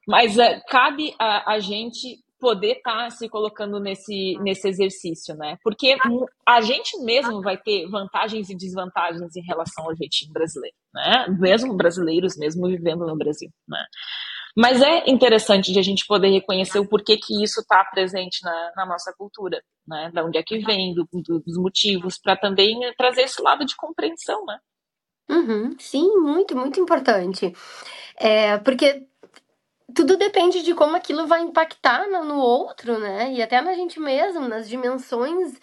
Speaker 2: mas é, cabe a, a gente poder estar tá se colocando nesse, nesse exercício, né? Porque a gente mesmo vai ter vantagens e desvantagens em relação ao jeitinho brasileiro, né? Mesmo brasileiros, mesmo vivendo no Brasil, né? Mas é interessante de a gente poder reconhecer o porquê que isso está presente na, na, nossa cultura, né? Da onde é que vem, do, do, dos motivos, para também trazer esse lado de compreensão, né?
Speaker 1: Uhum, sim, muito, muito importante. É, porque tudo depende de como aquilo vai impactar no, outro, né? E até na gente mesmo, nas dimensões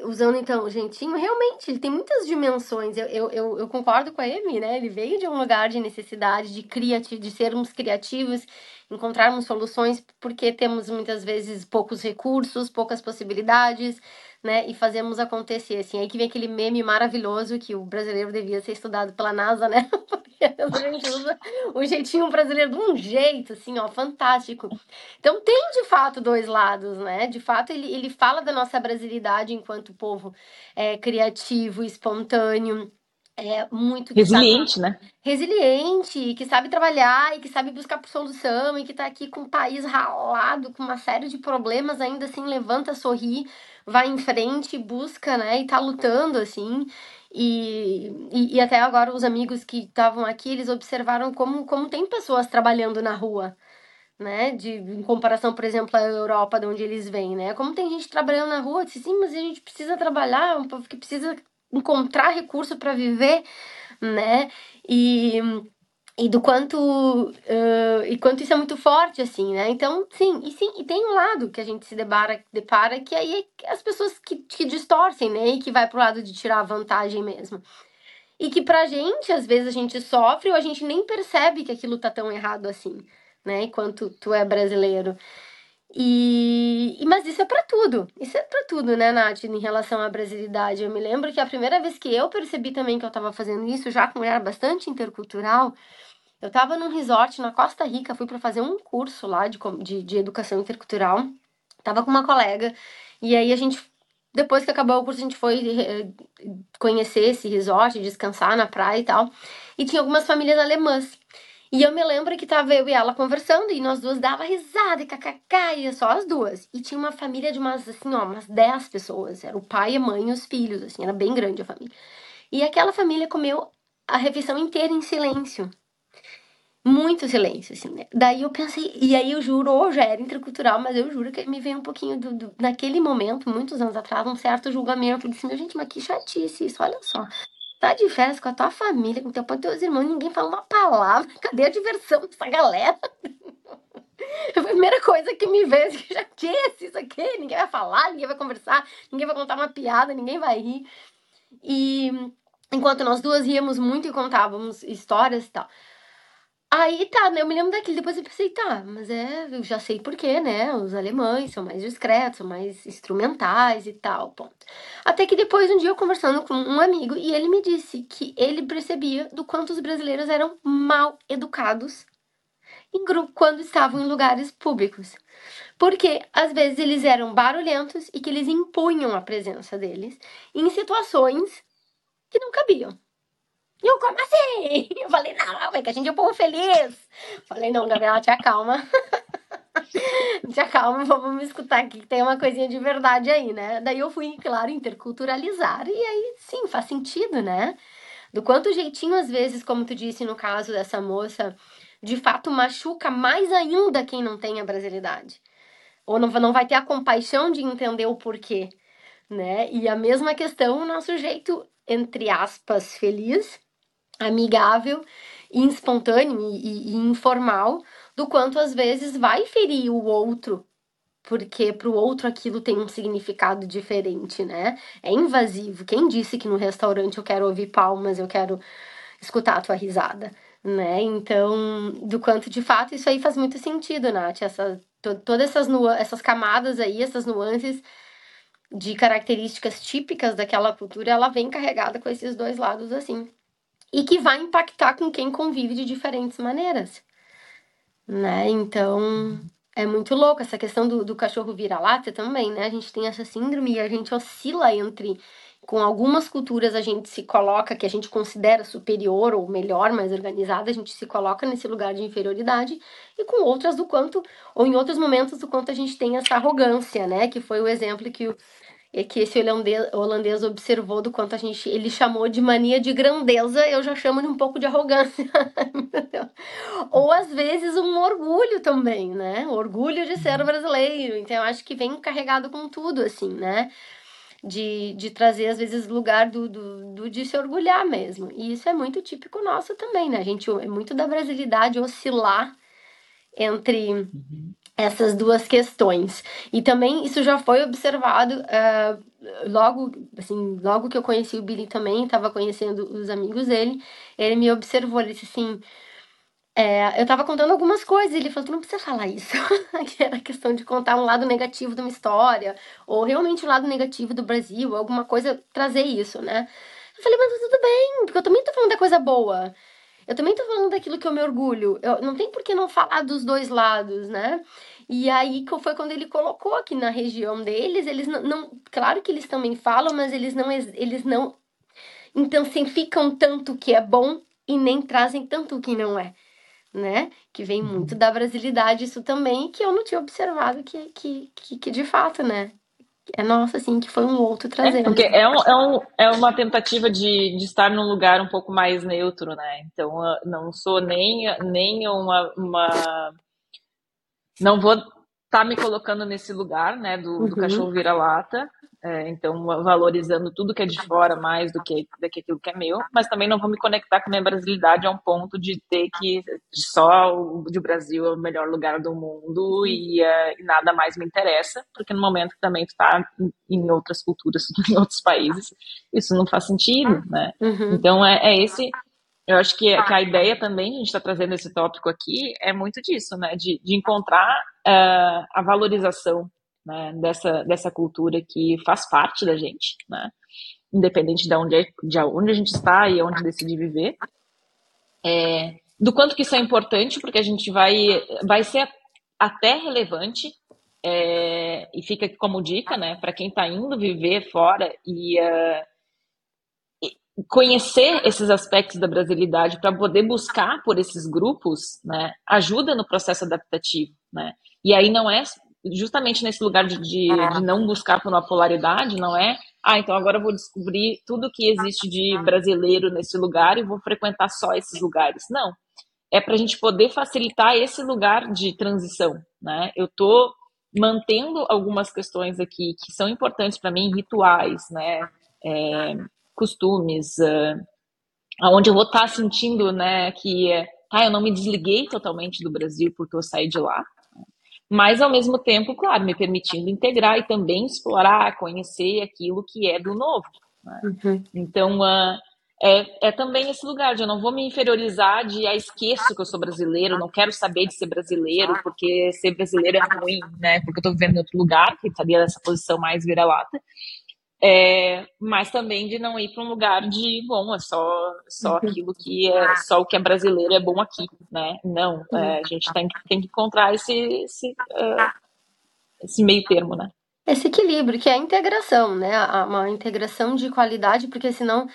Speaker 1: usando então o jeitinho, realmente, ele tem muitas dimensões. Eu, eu, eu, eu, concordo com a Amy, né? Ele veio de um lugar de necessidade, de, criati de sermos criativos, encontrarmos soluções, porque temos muitas vezes poucos recursos, poucas possibilidades, né? E fazemos acontecer, assim. Aí que vem aquele meme maravilhoso que o brasileiro devia ser estudado pela NASA, né? Porque a gente usa o jeitinho brasileiro de um jeito, assim, ó, fantástico. Então tem, de fato, dois lados, né? De fato, ele, ele fala da nossa brasilidade enquanto povo é, criativo, espontâneo, é muito
Speaker 2: resiliente, sabe, né?
Speaker 1: Resiliente, que sabe trabalhar e que sabe buscar por solução e que tá aqui com o país ralado, com uma série de problemas, ainda assim levanta, sorri, vai em frente, busca, né? E tá lutando, assim. E, e, e até agora os amigos que estavam aqui, eles observaram como, como tem pessoas trabalhando na rua, né? De, em comparação, por exemplo, à Europa, de onde eles vêm, né? Como tem gente trabalhando na rua, disse, sim, mas a gente precisa trabalhar, um povo que precisa encontrar recurso para viver, né? E, e do quanto uh, e quanto isso é muito forte assim, né? Então, sim, e sim, e tem um lado que a gente se depara, depara que aí é as pessoas que, que distorcem, né? E que vai pro lado de tirar vantagem mesmo. E que pra gente, às vezes, a gente sofre ou a gente nem percebe que aquilo tá tão errado assim, né? Enquanto tu é brasileiro. E, mas isso é para tudo, isso é para tudo, né, Nath, em relação à brasilidade. Eu me lembro que a primeira vez que eu percebi também que eu estava fazendo isso, já com era bastante intercultural, eu estava num resort na Costa Rica, fui para fazer um curso lá de, de, de educação intercultural, tava com uma colega, e aí a gente, depois que acabou o curso, a gente foi eh, conhecer esse resort, descansar na praia e tal, e tinha algumas famílias alemãs. E eu me lembro que tava eu e ela conversando e nós duas dava risada e kkk, e só as duas. E tinha uma família de umas, assim, ó, umas 10 pessoas. Era o pai, a mãe e os filhos, assim, era bem grande a família. E aquela família comeu a refeição inteira em silêncio. Muito silêncio, assim, né? Daí eu pensei, e aí eu juro, ou já era intercultural, mas eu juro que me veio um pouquinho do, do, naquele momento, muitos anos atrás, um certo julgamento. Disse, meu gente, mas que chatice isso, olha só. Tá de férias com a tua família, com teu pai teus irmãos, ninguém fala uma palavra. Cadê a diversão dessa galera? A primeira coisa que me veio, que chatice isso aqui, ninguém vai falar, ninguém vai conversar, ninguém vai contar uma piada, ninguém vai rir. E enquanto nós duas ríamos muito e contávamos histórias e tal. Aí tá, né? Eu me lembro daquilo, depois eu pensei, tá, mas é, eu já sei porquê, né? Os alemães são mais discretos, são mais instrumentais e tal, ponto. Até que depois, um dia, eu conversando com um amigo, e ele me disse que ele percebia do quanto os brasileiros eram mal educados em grupo quando estavam em lugares públicos. Porque às vezes eles eram barulhentos e que eles impunham a presença deles em situações que não cabiam. E eu, como assim? Eu falei, não, é que a gente é um povo feliz. Falei, não, Gabriela, te acalma. te acalma, vamos me escutar aqui, que tem uma coisinha de verdade aí, né? Daí eu fui, claro, interculturalizar, e aí sim, faz sentido, né? Do quanto jeitinho, às vezes, como tu disse no caso dessa moça, de fato machuca mais ainda quem não tem a brasilidade. Ou não, não vai ter a compaixão de entender o porquê, né? E a mesma questão, o nosso jeito, entre aspas, feliz, amigável, espontâneo e, e, e informal, do quanto às vezes vai ferir o outro porque para o outro aquilo tem um significado diferente, né? É invasivo. Quem disse que no restaurante eu quero ouvir palmas, eu quero escutar a tua risada, né? Então, do quanto de fato isso aí faz muito sentido, Nath, essa to, todas essas essas camadas aí, essas nuances de características típicas daquela cultura, ela vem carregada com esses dois lados assim e que vai impactar com quem convive de diferentes maneiras, né? Então é muito louco essa questão do, do cachorro vira-lata também, né? A gente tem essa síndrome e a gente oscila entre com algumas culturas a gente se coloca que a gente considera superior ou melhor, mais organizada, a gente se coloca nesse lugar de inferioridade, e com outras do quanto, ou em outros momentos do quanto a gente tem essa arrogância, né? Que foi o exemplo que o, é que esse holandês, holandês observou do quanto a gente ele chamou de mania de grandeza, eu já chamo de um pouco de arrogância. Ou às vezes um orgulho também, né? orgulho de ser brasileiro. Então eu acho que vem carregado com tudo, assim, né? De, de trazer, às vezes, lugar do, do, do, de se orgulhar mesmo. E isso é muito típico nosso também, né? A gente é muito da brasilidade oscilar entre. Uhum essas duas questões. E também isso já foi observado uh, logo, assim, logo que eu conheci o Billy também, estava conhecendo os amigos dele, ele me observou, ele disse assim, é, eu tava contando algumas coisas, ele falou, tu não precisa falar isso, que era questão de contar um lado negativo de uma história, ou realmente o um lado negativo do Brasil, alguma coisa, trazer isso, né? Eu falei, mas tudo bem, porque eu também tô falando da coisa boa. Eu também tô falando daquilo que eu me orgulho. Eu, não tem por que não falar dos dois lados, né? E aí foi quando ele colocou aqui na região deles, eles não, não claro que eles também falam, mas eles não eles não intensificam tanto o que é bom e nem trazem tanto o que não é, né? Que vem uhum. muito da brasilidade isso também, que eu não tinha observado que, que, que, que de fato, né? É nossa, assim, que foi um outro trazendo. É,
Speaker 2: porque é, um, é, um, é uma tentativa de, de estar num lugar um pouco mais neutro, né? Então, não sou nem, nem uma, uma. Não vou tá me colocando nesse lugar, né, do, uhum. do cachorro vira-lata, é, então, valorizando tudo que é de fora mais do que, do que aquilo que é meu, mas também não vou me conectar com a minha brasilidade a um ponto de ter que só o de Brasil é o melhor lugar do mundo e, e nada mais me interessa, porque no momento que também tu tá em, em outras culturas, em outros países, isso não faz sentido, né? Uhum. Então, é, é esse eu acho que, que, a ideia também, a gente está trazendo esse tópico aqui, é muito disso, né? De, de encontrar uh, a valorização né, dessa, dessa cultura que faz parte da gente, né, independente de onde, é, de onde a gente está e onde decide viver. É, do quanto que isso é importante, porque a gente vai, vai ser até relevante, é, e fica como dica, né, para quem está indo viver fora e uh, conhecer esses aspectos da brasilidade para poder buscar por esses grupos, né, ajuda no processo adaptativo, né? E aí não é justamente nesse lugar de, de, de, não buscar por uma polaridade, não é? Ah, então agora eu vou descobrir tudo que existe de brasileiro nesse lugar e vou frequentar só esses lugares. Não. é para a gente poder facilitar esse lugar de transição, né? Eu estou mantendo algumas questões aqui que são importantes para mim, rituais, né? É, costumes, uh, aonde eu vou estar tá sentindo, né, que tá, eu não me desliguei totalmente do Brasil porque eu saí de lá, mas ao mesmo tempo, claro, me permitindo integrar e também explorar, conhecer aquilo que é do novo. Né? Uhum. Então, uh, é, é também esse lugar de eu não vou me inferiorizar de ah, esqueço que eu sou brasileiro, não quero saber de ser brasileiro, porque ser brasileiro é ruim, né? Porque eu tô vivendo em outro lugar, que estaria nessa posição mais vira-lata. É, mas também de não ir para um lugar de bom, é só, só uhum. aquilo que é só o que é brasileiro é bom aqui, né? Não, é, uhum. a gente tem que, tem que encontrar esse, esse, uh, esse meio termo, né?
Speaker 1: Esse equilíbrio, que é a integração, né? Uma integração de qualidade, porque senão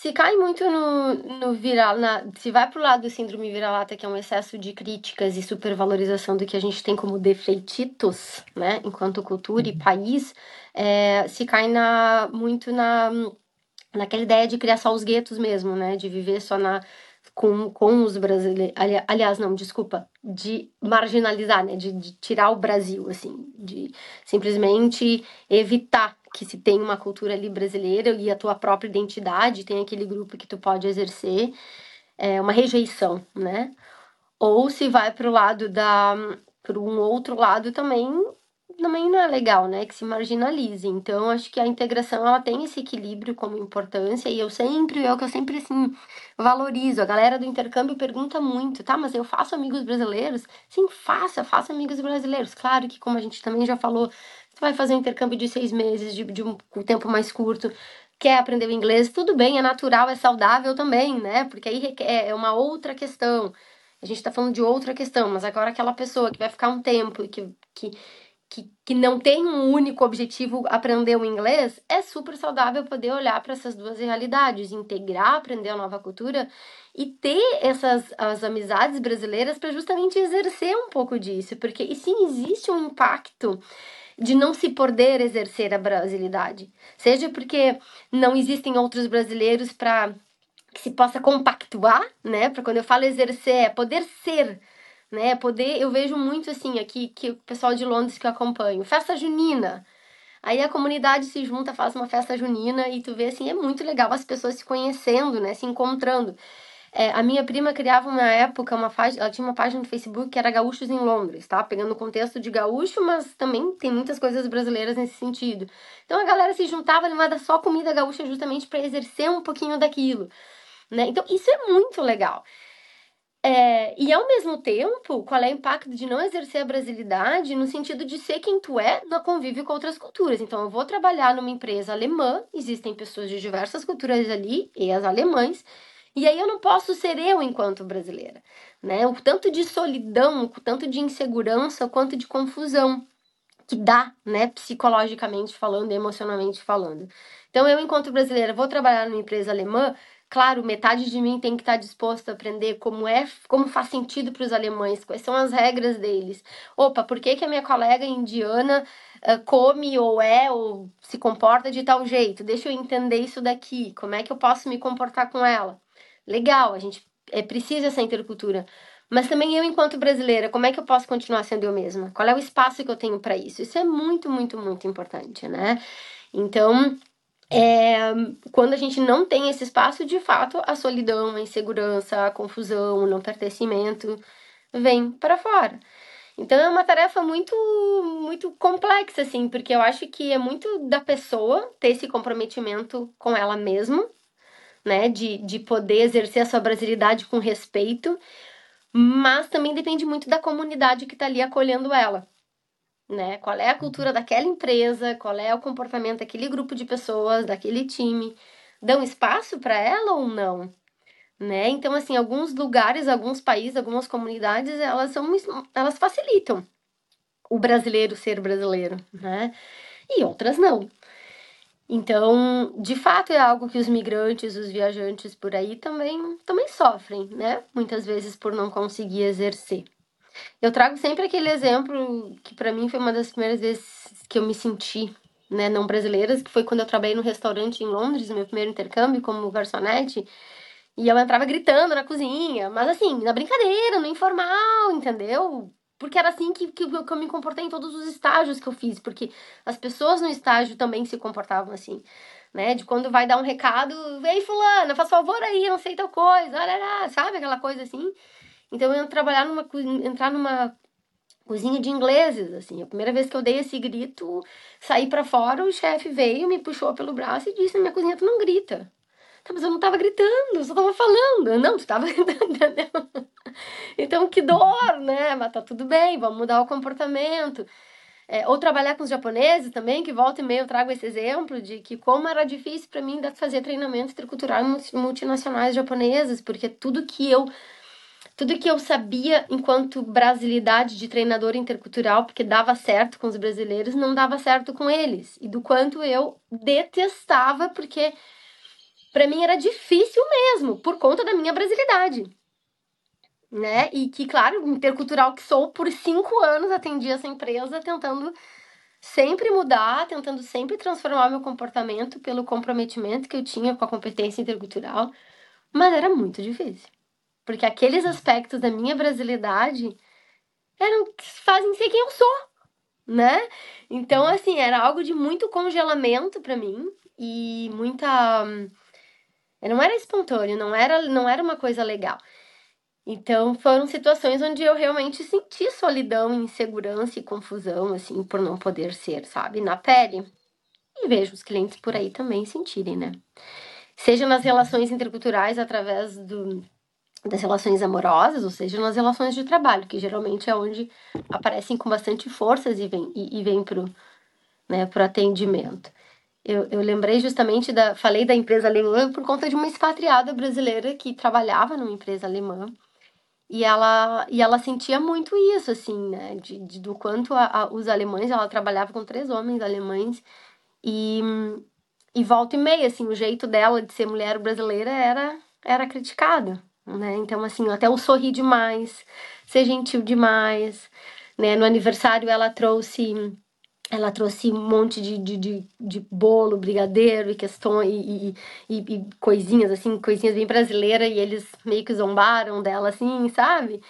Speaker 1: se cai muito no, no virar, na, se vai para o lado do síndrome vira-lata, que é um excesso de críticas e supervalorização do que a gente tem como defeititos, né, enquanto cultura e uhum. país, é, se cai na, muito na, naquela ideia de criar só os guetos mesmo, né, de viver só na com, com os brasileiros, aliás, não, desculpa, de marginalizar, né, de, de tirar o Brasil, assim, de simplesmente evitar que se tem uma cultura ali brasileira e a tua própria identidade, tem aquele grupo que tu pode exercer, é uma rejeição, né? Ou se vai para o lado da para um outro lado também também não é legal, né, que se marginalize. Então, acho que a integração ela tem esse equilíbrio como importância e eu sempre, é o que eu sempre assim valorizo. A galera do intercâmbio pergunta muito, tá? Mas eu faço amigos brasileiros? Sim, faça, faça amigos brasileiros. Claro que como a gente também já falou, você vai fazer um intercâmbio de seis meses, de, de um tempo mais curto, quer aprender o inglês, tudo bem, é natural, é saudável também, né? Porque aí é uma outra questão. A gente tá falando de outra questão, mas agora aquela pessoa que vai ficar um tempo e que, que, que, que não tem um único objetivo aprender o inglês, é super saudável poder olhar para essas duas realidades, integrar, aprender a nova cultura e ter essas as amizades brasileiras para justamente exercer um pouco disso, porque e sim existe um impacto de não se poder exercer a brasilidade. Seja porque não existem outros brasileiros para que se possa compactuar, né? Para quando eu falo exercer, é poder ser, né? Poder, eu vejo muito assim aqui que o pessoal de Londres que eu acompanho, festa junina. Aí a comunidade se junta, faz uma festa junina e tu vê assim, é muito legal as pessoas se conhecendo, né? Se encontrando. É, a minha prima criava uma época, uma página, ela tinha uma página no Facebook que era Gaúchos em Londres, tá? Pegando o contexto de gaúcho, mas também tem muitas coisas brasileiras nesse sentido. Então a galera se juntava, levava só comida gaúcha justamente para exercer um pouquinho daquilo, né? Então isso é muito legal. É, e ao mesmo tempo, qual é o impacto de não exercer a brasilidade no sentido de ser quem tu é no convívio com outras culturas? Então, eu vou trabalhar numa empresa alemã, existem pessoas de diversas culturas ali, e as alemães, e aí eu não posso ser eu enquanto brasileira, né? O tanto de solidão, o tanto de insegurança, o quanto de confusão que dá, né, psicologicamente falando, emocionalmente falando. Então eu enquanto brasileira vou trabalhar numa empresa alemã, claro, metade de mim tem que estar disposta a aprender como é, como faz sentido para os alemães, quais são as regras deles. Opa, por que que a minha colega indiana uh, come ou é ou se comporta de tal jeito? Deixa eu entender isso daqui. Como é que eu posso me comportar com ela? legal, a gente é, precisa essa intercultura. Mas também eu, enquanto brasileira, como é que eu posso continuar sendo eu mesma? Qual é o espaço que eu tenho para isso? Isso é muito, muito, muito importante, né? Então, é, quando a gente não tem esse espaço, de fato, a solidão, a insegurança, a confusão, o não pertencimento vem para fora. Então é uma tarefa muito muito complexa assim, porque eu acho que é muito da pessoa ter esse comprometimento com ela mesma né? De, de poder exercer a sua brasilidade com respeito, mas também depende muito da comunidade que está ali acolhendo ela. Né? Qual é a cultura daquela empresa, qual é o comportamento daquele grupo de pessoas, daquele time. Dão espaço para ela ou não? Né? Então, assim, alguns lugares, alguns países, algumas comunidades, elas são elas facilitam o brasileiro ser brasileiro, né? E outras não. Então, de fato, é algo que os migrantes, os viajantes por aí também, também sofrem, né? Muitas vezes por não conseguir exercer. Eu trago sempre aquele exemplo que para mim foi uma das primeiras vezes que eu me senti, né, não brasileiras, que foi quando eu trabalhei no restaurante em Londres, meu primeiro intercâmbio como garçonete, E eu entrava gritando na cozinha, mas assim, na brincadeira, no informal, entendeu? Porque era assim que, que, que eu me comportei em todos os estágios que eu fiz, porque as pessoas no estágio também se comportavam assim, né? De quando vai dar um recado, ei fulana, faz favor aí, não sei tal coisa, olha sabe aquela coisa assim? Então eu trabalhar numa entrar numa cozinha de ingleses, assim. A primeira vez que eu dei esse grito, saí para fora, o chefe veio, me puxou pelo braço e disse: "Na minha cozinha tu não grita". Tá, mas eu não tava gritando, eu só tava falando. Não, tu tava gritando, entendeu? Então, que dor, né? Mas tá tudo bem, vamos mudar o comportamento. É, ou trabalhar com os japoneses também, que volta e meia eu trago esse exemplo de que como era difícil para mim fazer treinamento intercultural em multinacionais japonesas, porque tudo que eu tudo que eu sabia enquanto brasilidade de treinador intercultural, porque dava certo com os brasileiros, não dava certo com eles. E do quanto eu detestava, porque para mim era difícil mesmo, por conta da minha brasilidade. Né? E que, claro, intercultural que sou, por cinco anos atendi essa empresa tentando sempre mudar, tentando sempre transformar meu comportamento pelo comprometimento que eu tinha com a competência intercultural, mas era muito difícil. Porque aqueles aspectos da minha brasilidade eram que fazem ser quem eu sou, né? Então, assim, era algo de muito congelamento para mim e muita. Não era espontâneo, não era, não era uma coisa legal. Então, foram situações onde eu realmente senti solidão, insegurança e confusão, assim, por não poder ser, sabe, na pele. E vejo os clientes por aí também sentirem, né? Seja nas relações interculturais através do, das relações amorosas, ou seja, nas relações de trabalho, que geralmente é onde aparecem com bastante forças e vem, e, e vem pro, né, pro atendimento. Eu, eu lembrei justamente da. Falei da empresa alemã por conta de uma expatriada brasileira que trabalhava numa empresa alemã. E ela, e ela sentia muito isso, assim, né? De, de do quanto a, a, os alemães, ela trabalhava com três homens alemães, e, e volta e meia, assim, o jeito dela de ser mulher brasileira era, era criticado né? Então, assim, até o sorrir demais, ser gentil demais, né? No aniversário ela trouxe ela trouxe um monte de, de, de, de bolo, brigadeiro e questões e, e, e, coisinhas, assim, coisinhas bem brasileiras, e eles meio que zombaram dela, assim, sabe?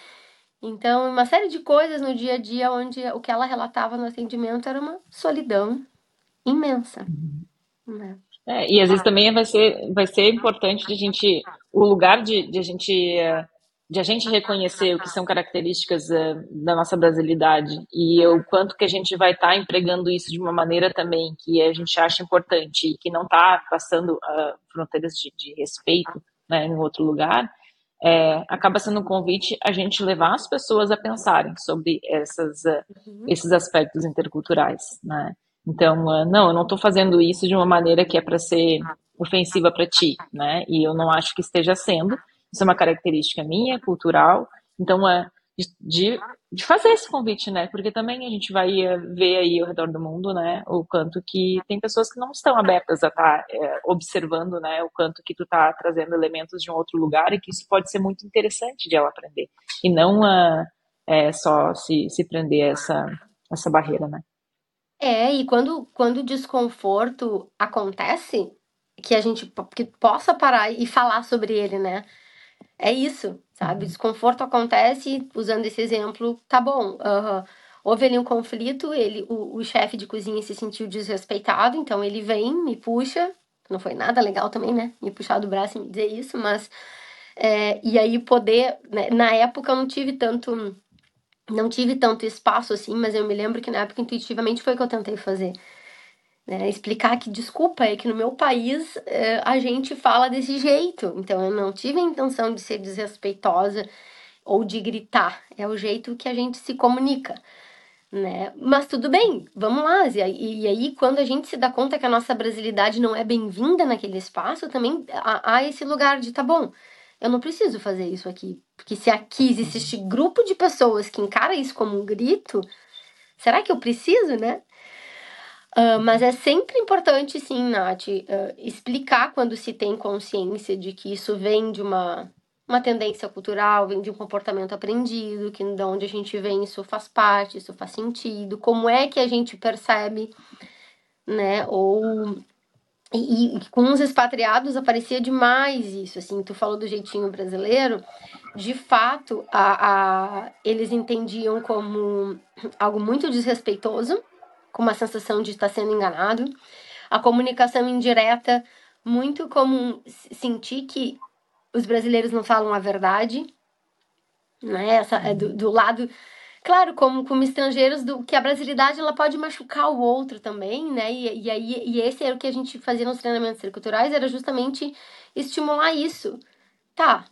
Speaker 1: Então, uma série de coisas no dia a dia onde o que ela relatava no atendimento era uma solidão imensa.
Speaker 2: Uhum. Né? É, e às vezes também vai ser, vai ser importante de a gente, o lugar de, de a gente de a gente reconhecer o que são características uh, da nossa brasilidade e o quanto que a gente vai estar tá empregando isso de uma maneira também que a gente acha importante e que não está passando uh, fronteiras de, de, respeito né, em outro lugar, é, acaba sendo um convite a gente levar as pessoas a pensarem sobre essas, uh, esses aspectos interculturais, né? Então, uh, não, eu não estou fazendo isso de uma maneira que é para ser ofensiva para ti, né? E eu não acho que esteja sendo. Isso é uma característica minha, cultural. Então, é de, de fazer esse convite, né? Porque também a gente vai uh, ver aí ao redor do mundo, né? O quanto que tem pessoas que não estão abertas a estar tá, é, observando, né? O quanto que tu tá trazendo elementos de um outro lugar e que isso pode ser muito interessante de ela aprender. E não é, só se, se prender a essa, essa barreira, né?
Speaker 1: É, e quando, quando o desconforto acontece, que a gente que possa parar e falar sobre ele, né? É isso, sabe? O uhum. desconforto acontece, usando esse exemplo, tá bom. Houve ali um conflito, ele, o, o chefe de cozinha se sentiu desrespeitado, então ele vem, me puxa. Não foi nada legal também, né? Me puxar do braço e me dizer isso, mas. É, e aí poder. Né? Na época eu não tive tanto não tive tanto espaço assim, mas eu me lembro que na época intuitivamente foi o que eu tentei fazer. Né? Explicar que, desculpa, é que no meu país é, a gente fala desse jeito. Então eu não tive a intenção de ser desrespeitosa ou de gritar. É o jeito que a gente se comunica. Né? Mas tudo bem, vamos lá. E, e aí, quando a gente se dá conta que a nossa brasilidade não é bem-vinda naquele espaço, também há, há esse lugar de tá bom eu não preciso fazer isso aqui. Porque se aqui existe este grupo de pessoas que encara isso como um grito, será que eu preciso, né? Uh, mas é sempre importante, sim, Nath, uh, explicar quando se tem consciência de que isso vem de uma, uma tendência cultural, vem de um comportamento aprendido, que de onde a gente vem isso faz parte, isso faz sentido, como é que a gente percebe, né? Ou E, e, com os expatriados aparecia demais isso, assim, tu falou do jeitinho brasileiro, de fato, a, a, eles entendiam como algo muito desrespeitoso, com uma sensação de estar sendo enganado, a comunicação indireta, muito como sentir que os brasileiros não falam a verdade, né? Essa, é do, do lado Claro, como, como estrangeiros, do que a brasilidade ela pode machucar o outro também, né? E, e, aí, e esse era o que a gente fazia nos treinamentos culturais, era justamente estimular isso. Tá,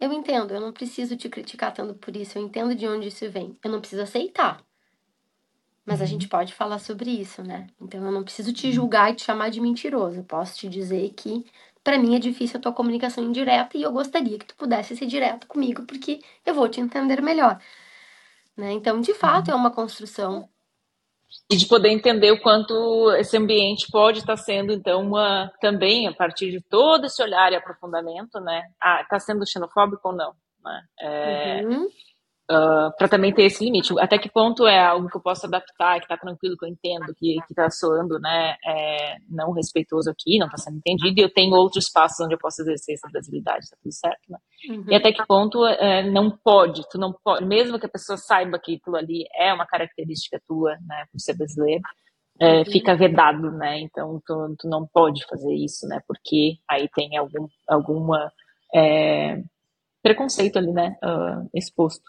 Speaker 1: eu entendo, eu não preciso te criticar tanto por isso, eu entendo de onde isso vem. Eu não preciso aceitar. Mas a uhum. gente pode falar sobre isso, né? Então eu não preciso te julgar e te chamar de mentiroso. Eu posso te dizer que para mim é difícil a tua comunicação indireta e eu gostaria que tu pudesse ser direto comigo, porque eu vou te entender melhor. Né? Então, de fato, é uma construção.
Speaker 2: E de poder entender o quanto esse ambiente pode estar sendo, então, uma, também, a partir de todo esse olhar e aprofundamento, né? Ah, está sendo xenofóbico ou não? Né? É, uhum uh, ah, para também ter esse limite. Até que ponto é algo que eu posso adaptar, que está tranquilo, que eu entendo, que, está soando né, é, não respeitoso aqui, não está sendo entendido, e eu tenho outros espaços onde eu posso exercer essa brasilidade, está tudo certo, né? Uhum. E até que ponto é, não pode, tu não pode, mesmo que a pessoa saiba que aquilo ali é uma característica tua, né, por ser brasileiro, é, uhum. fica vedado, né? Então tu, tu, não pode fazer isso, né? Porque aí tem algum alguma é, preconceito ali, né? Uh, exposto.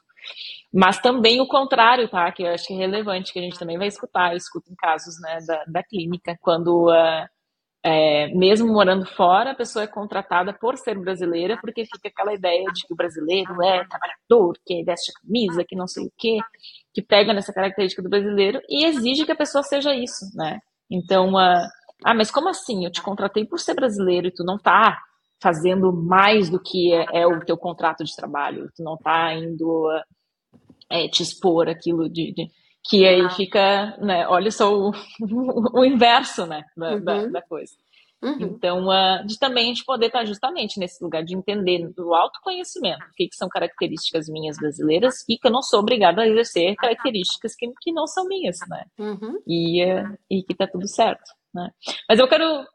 Speaker 2: Mas também o contrário, tá? Que eu acho que é relevante, que a gente também vai escutar, eu escuto em casos né, da, da clínica, quando uh, é, mesmo morando fora, a pessoa é contratada por ser brasileira, porque fica aquela ideia de que o brasileiro é trabalhador, que veste a camisa, que não sei o quê, que pega nessa característica do brasileiro e exige que a pessoa seja isso, né? Então, uh, ah, mas como assim? Eu te contratei por ser brasileiro e tu não tá fazendo mais do que é, é o teu contrato de trabalho, tu não tá indo é, te expor aquilo de, de que aí ah. fica, né, olha só o, o inverso, né, da, uhum. da, da coisa. Uhum. Então, uh, de também a gente poder estar justamente nesse lugar de entender do autoconhecimento, o que, que são características minhas brasileiras e que eu não sou obrigada a exercer características que, que não são minhas, né? Uhum. E, uh, e que tá tudo certo, né? Mas eu quero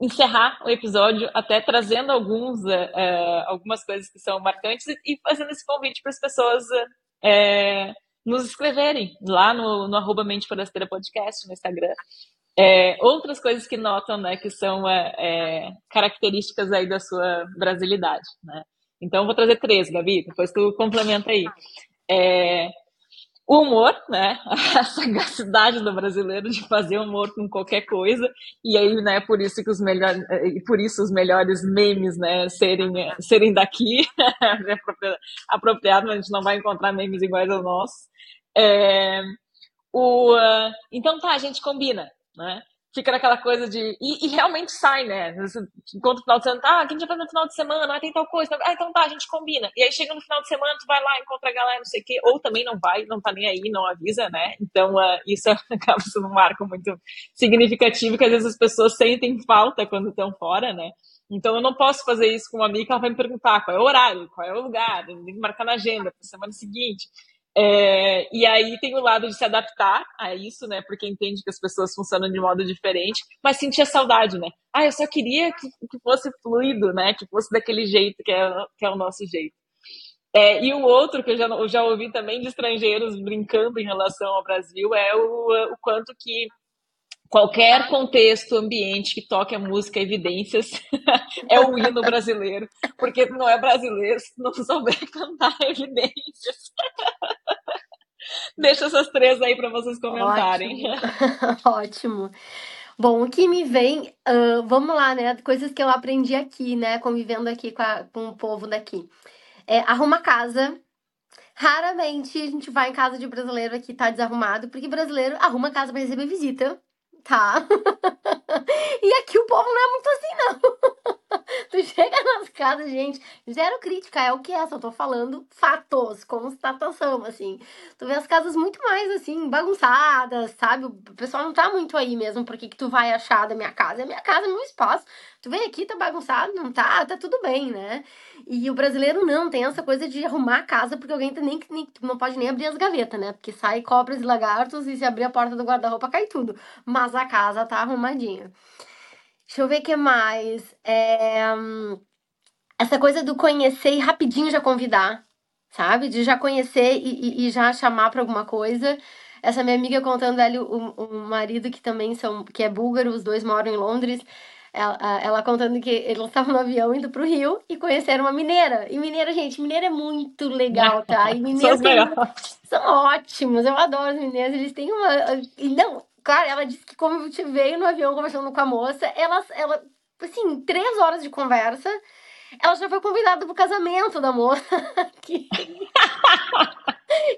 Speaker 2: encerrar o episódio até trazendo alguns, uh, algumas coisas que são marcantes e fazendo esse convite para as pessoas uh, nos escreverem lá no, no arroba Mente Forasteira Podcast, no Instagram. É, outras coisas que notam, né, que são características aí da sua brasilidade, né? Então, vou trazer três, Gabi, depois tu complementa aí. É, o humor, né? A sagacidade do brasileiro de fazer humor com qualquer coisa. E aí, né, por isso que os melhores, por isso os melhores memes, né, serem, serem daqui, apropriado, a gente não vai encontrar memes iguais ao nosso. É, o, então tá, a gente combina, né? Fica naquela coisa de. E, e realmente sai, né? Enquanto o final de semana, ah, quem já faz no final de semana? Ah, tem tal coisa. Ah, então tá, a gente combina. E aí chega no final de semana, tu vai lá, encontra a galera, não sei o quê, ou também não vai, não tá nem aí, não avisa, né? Então, uh, isso acaba sendo um marco muito significativo que às vezes as pessoas sentem falta quando estão fora, né? Então eu não posso fazer isso com uma amiga, ela vai me perguntar qual é o horário, qual é o lugar, tem que marcar na agenda para semana seguinte. É, e aí tem o lado de se adaptar a isso, né? Porque entende que as pessoas funcionam de modo diferente, mas sentir a saudade, né? Ah, eu só queria que, que fosse fluido, né? Que fosse daquele jeito que é, que é o nosso jeito. É, e o outro que eu já, eu já ouvi também de estrangeiros brincando em relação ao Brasil é o, o quanto que qualquer contexto, ambiente que toque a música Evidências é o hino brasileiro, porque não é brasileiro se não souber cantar Evidências. Deixa essas três aí para vocês comentarem.
Speaker 1: Ótimo. Ótimo. Bom, o que me vem, uh, vamos lá, né? Coisas que eu aprendi aqui, né? Convivendo aqui com, a, com o povo daqui. É, arruma casa. Raramente a gente vai em casa de brasileiro aqui tá desarrumado, porque brasileiro arruma casa para receber visita tá? e aqui o povo não é muito assim, não. tu chega nas casas, gente, zero crítica, é o que é, só tô falando fatos, constatação, assim. Tu vê as casas muito mais, assim, bagunçadas, sabe? O pessoal não tá muito aí mesmo, porque que tu vai achar da minha casa? É minha casa, é meu espaço. Tu vem aqui, tá bagunçado, não tá? Tá tudo bem, né? E o brasileiro não, tem essa coisa de arrumar a casa, porque alguém tá nem, nem não pode nem abrir as gavetas, né? Porque sai cobras e lagartos e se abrir a porta do guarda-roupa cai tudo. Mas a casa tá arrumadinha. Deixa eu ver o que mais. É, essa coisa do conhecer e rapidinho já convidar, sabe? De já conhecer e, e, e já chamar para alguma coisa. Essa minha amiga contando ali o, o marido que também são, que é búlgaro, os dois moram em Londres. Ela, ela contando que eles estavam no avião indo pro Rio e conheceram uma mineira. E mineira, gente, mineira é muito legal, tá? E mineiros tem, são ótimos, eu adoro os mineiros. Eles têm uma. Não, claro, ela disse que como te veio no avião conversando com a moça, ela, ela assim, três horas de conversa, ela já foi convidada pro casamento da moça. que...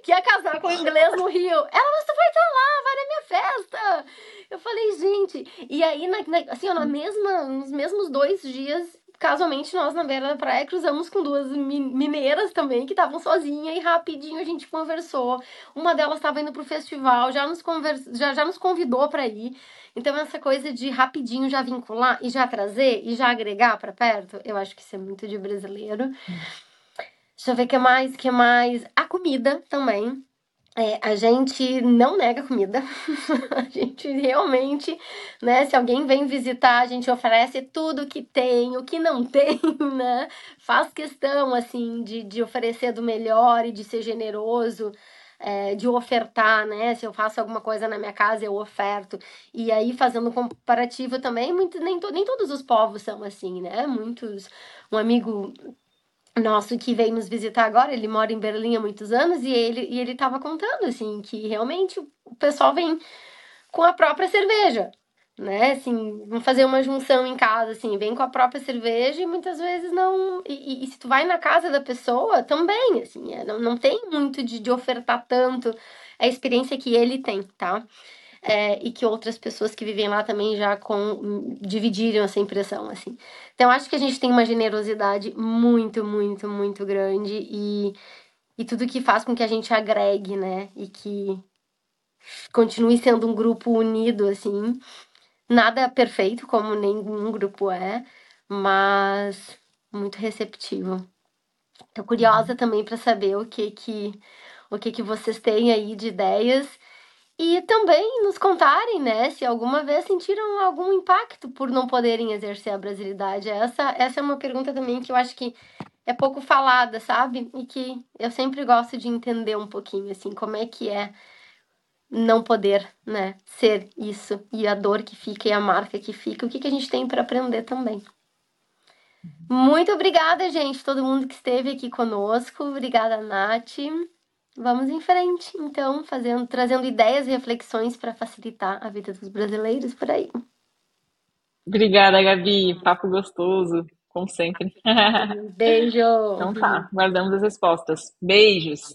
Speaker 1: que ia casar com o inglês no Rio. Ela, mas tu vai estar lá, vai na minha festa. Eu falei, gente. E aí, na, na, assim, ó, na mesma, nos mesmos dois dias, casualmente, nós na beira da praia cruzamos com duas mineiras também, que estavam sozinhas, e rapidinho a gente conversou. Uma delas estava indo pro festival, já nos, convers... já, já nos convidou para ir. Então, essa coisa de rapidinho já vincular e já trazer e já agregar para perto, eu acho que isso é muito de brasileiro. Deixa eu ver o que mais, que mais. A comida também. É, a gente não nega comida. a gente realmente, né? Se alguém vem visitar, a gente oferece tudo que tem, o que não tem, né? Faz questão, assim, de, de oferecer do melhor e de ser generoso. É, de ofertar, né? Se eu faço alguma coisa na minha casa, eu oferto. E aí, fazendo comparativo também, muito, nem, to, nem todos os povos são assim, né? Muitos. Um amigo nosso que veio nos visitar agora, ele mora em Berlim há muitos anos e ele e ele estava contando assim que realmente o pessoal vem com a própria cerveja, né? Assim, vamos fazer uma junção em casa assim, vem com a própria cerveja e muitas vezes não e, e, e se tu vai na casa da pessoa também, assim, é, não, não tem muito de, de ofertar tanto a experiência que ele tem, tá? É, e que outras pessoas que vivem lá também já com, dividiram essa impressão, assim. Então, acho que a gente tem uma generosidade muito, muito, muito grande e, e tudo que faz com que a gente agregue, né? E que continue sendo um grupo unido, assim. Nada perfeito, como nenhum grupo é, mas muito receptivo. Tô curiosa também para saber o que que o que que vocês têm aí de ideias e também nos contarem, né, se alguma vez sentiram algum impacto por não poderem exercer a brasilidade. Essa, essa é uma pergunta também que eu acho que é pouco falada, sabe? E que eu sempre gosto de entender um pouquinho, assim, como é que é não poder, né, ser isso e a dor que fica e a marca que fica, o que, que a gente tem para aprender também. Muito obrigada, gente, todo mundo que esteve aqui conosco. Obrigada, Nath. Vamos em frente, então, fazendo, trazendo ideias e reflexões para facilitar a vida dos brasileiros por aí.
Speaker 2: Obrigada, Gabi. Papo gostoso, como sempre.
Speaker 1: Beijo.
Speaker 2: Então tá, guardamos as respostas. Beijos.